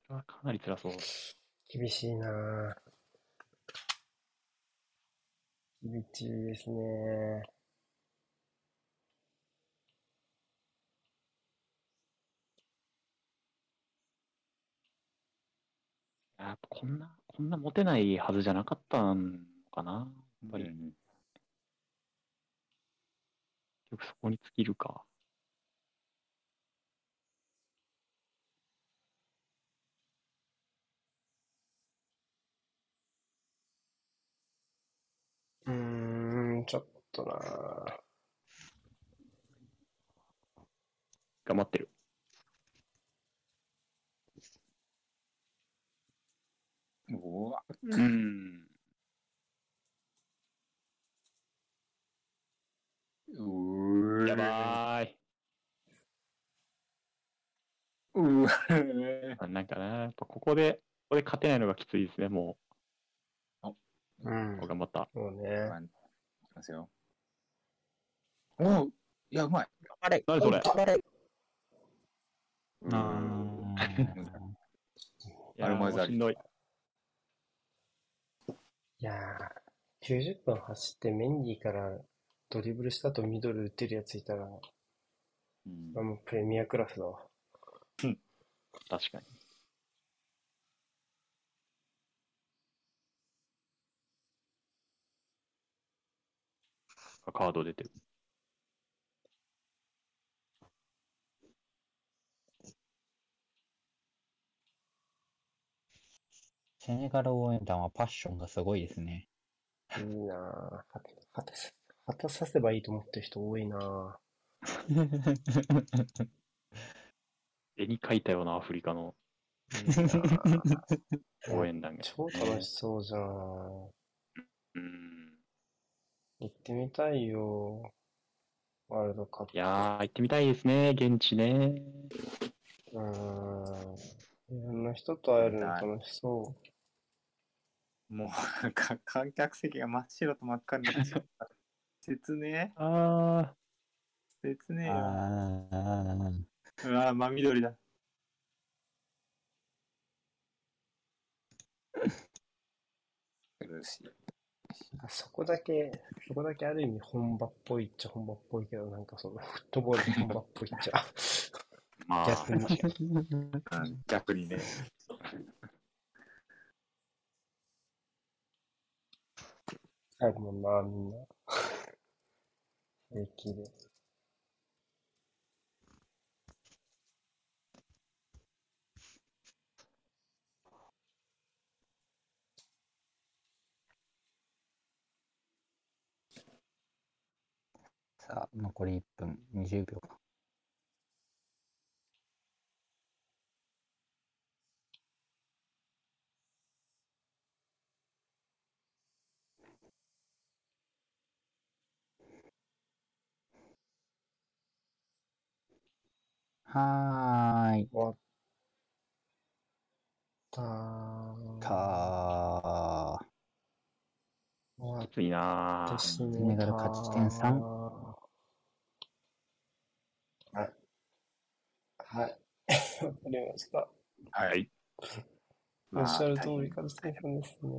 あかなり辛そう。厳しいなぁ。厳しいですね。やっぱこんな、こんなモテないはずじゃなかったのかな。やっぱり、うん結局そこに尽きるか。うーん、ちょっとなぁ。頑張ってる。うわうん。うやばーい。うわあなんかな、やっぱここで、ここで勝てないのがきついですね、もうんう。。頑張った。そうね。いきますよ。おういや、うまい。頑張れ何それ？頑張れうーんあいやーあれもしんどい。いやー、90分走ってメンディーからドリブルした後ミドル打てるやついたら、うんあもうプレミアクラスだわ。確かに。あカード出てる。セネガル応援団はパッションがすごいですね。いいなぁ。果て果てさ果たさせばいいと思ってる人多いなぁ。絵に描いたようなアフリカの応援団が。超楽しそうじゃん。うん。行ってみたいよ。ワールドカップ。いやー、行ってみたいですね、現地ね。うーん。いろんな人と会えるの楽しそもうなんか観客席が真っ白と真っ赤になっちゃった。切ねあえ。切ねえよ。ああ、うわ真緑だ。苦しい。そこだけ、そこだけある意味本場っぽいっちゃ本場っぽいけど、なんかそのフットボール本場っぽいっちゃ。ー、まあ、逆に。う ん逆にね。あるもんな、みんな。できる。さあ、残り1分20秒か。はーい。終わったー。たー。きついなー。てしセネガル勝ち点3はい。はい。わかりました。はい。おっしゃる通り勝ち点3ですね。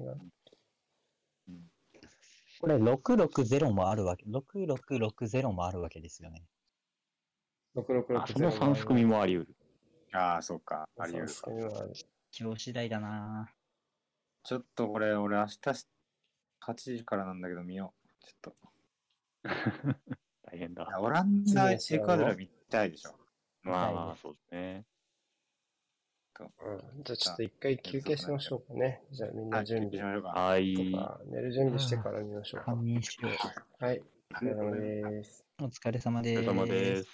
これ660もあるわけ、6660もあるわけですよね。6660あその3含みもあり得る。ああ、そうか。あり得る3か。今日次第だなちょっとこれ、俺明日し8時からなんだけど見よう。ちょっ 大変だ。と。オランダ、エクアドル見たいでしょ。まあまあ、そうですね。うん、じゃあちょっと一回休憩しましょうかね。じゃあみんな準備しましょうか。はい。とか、寝る準備してから見ましょうか。はい。ありがとうございます。です。お疲れ様お疲れ様で。ですす。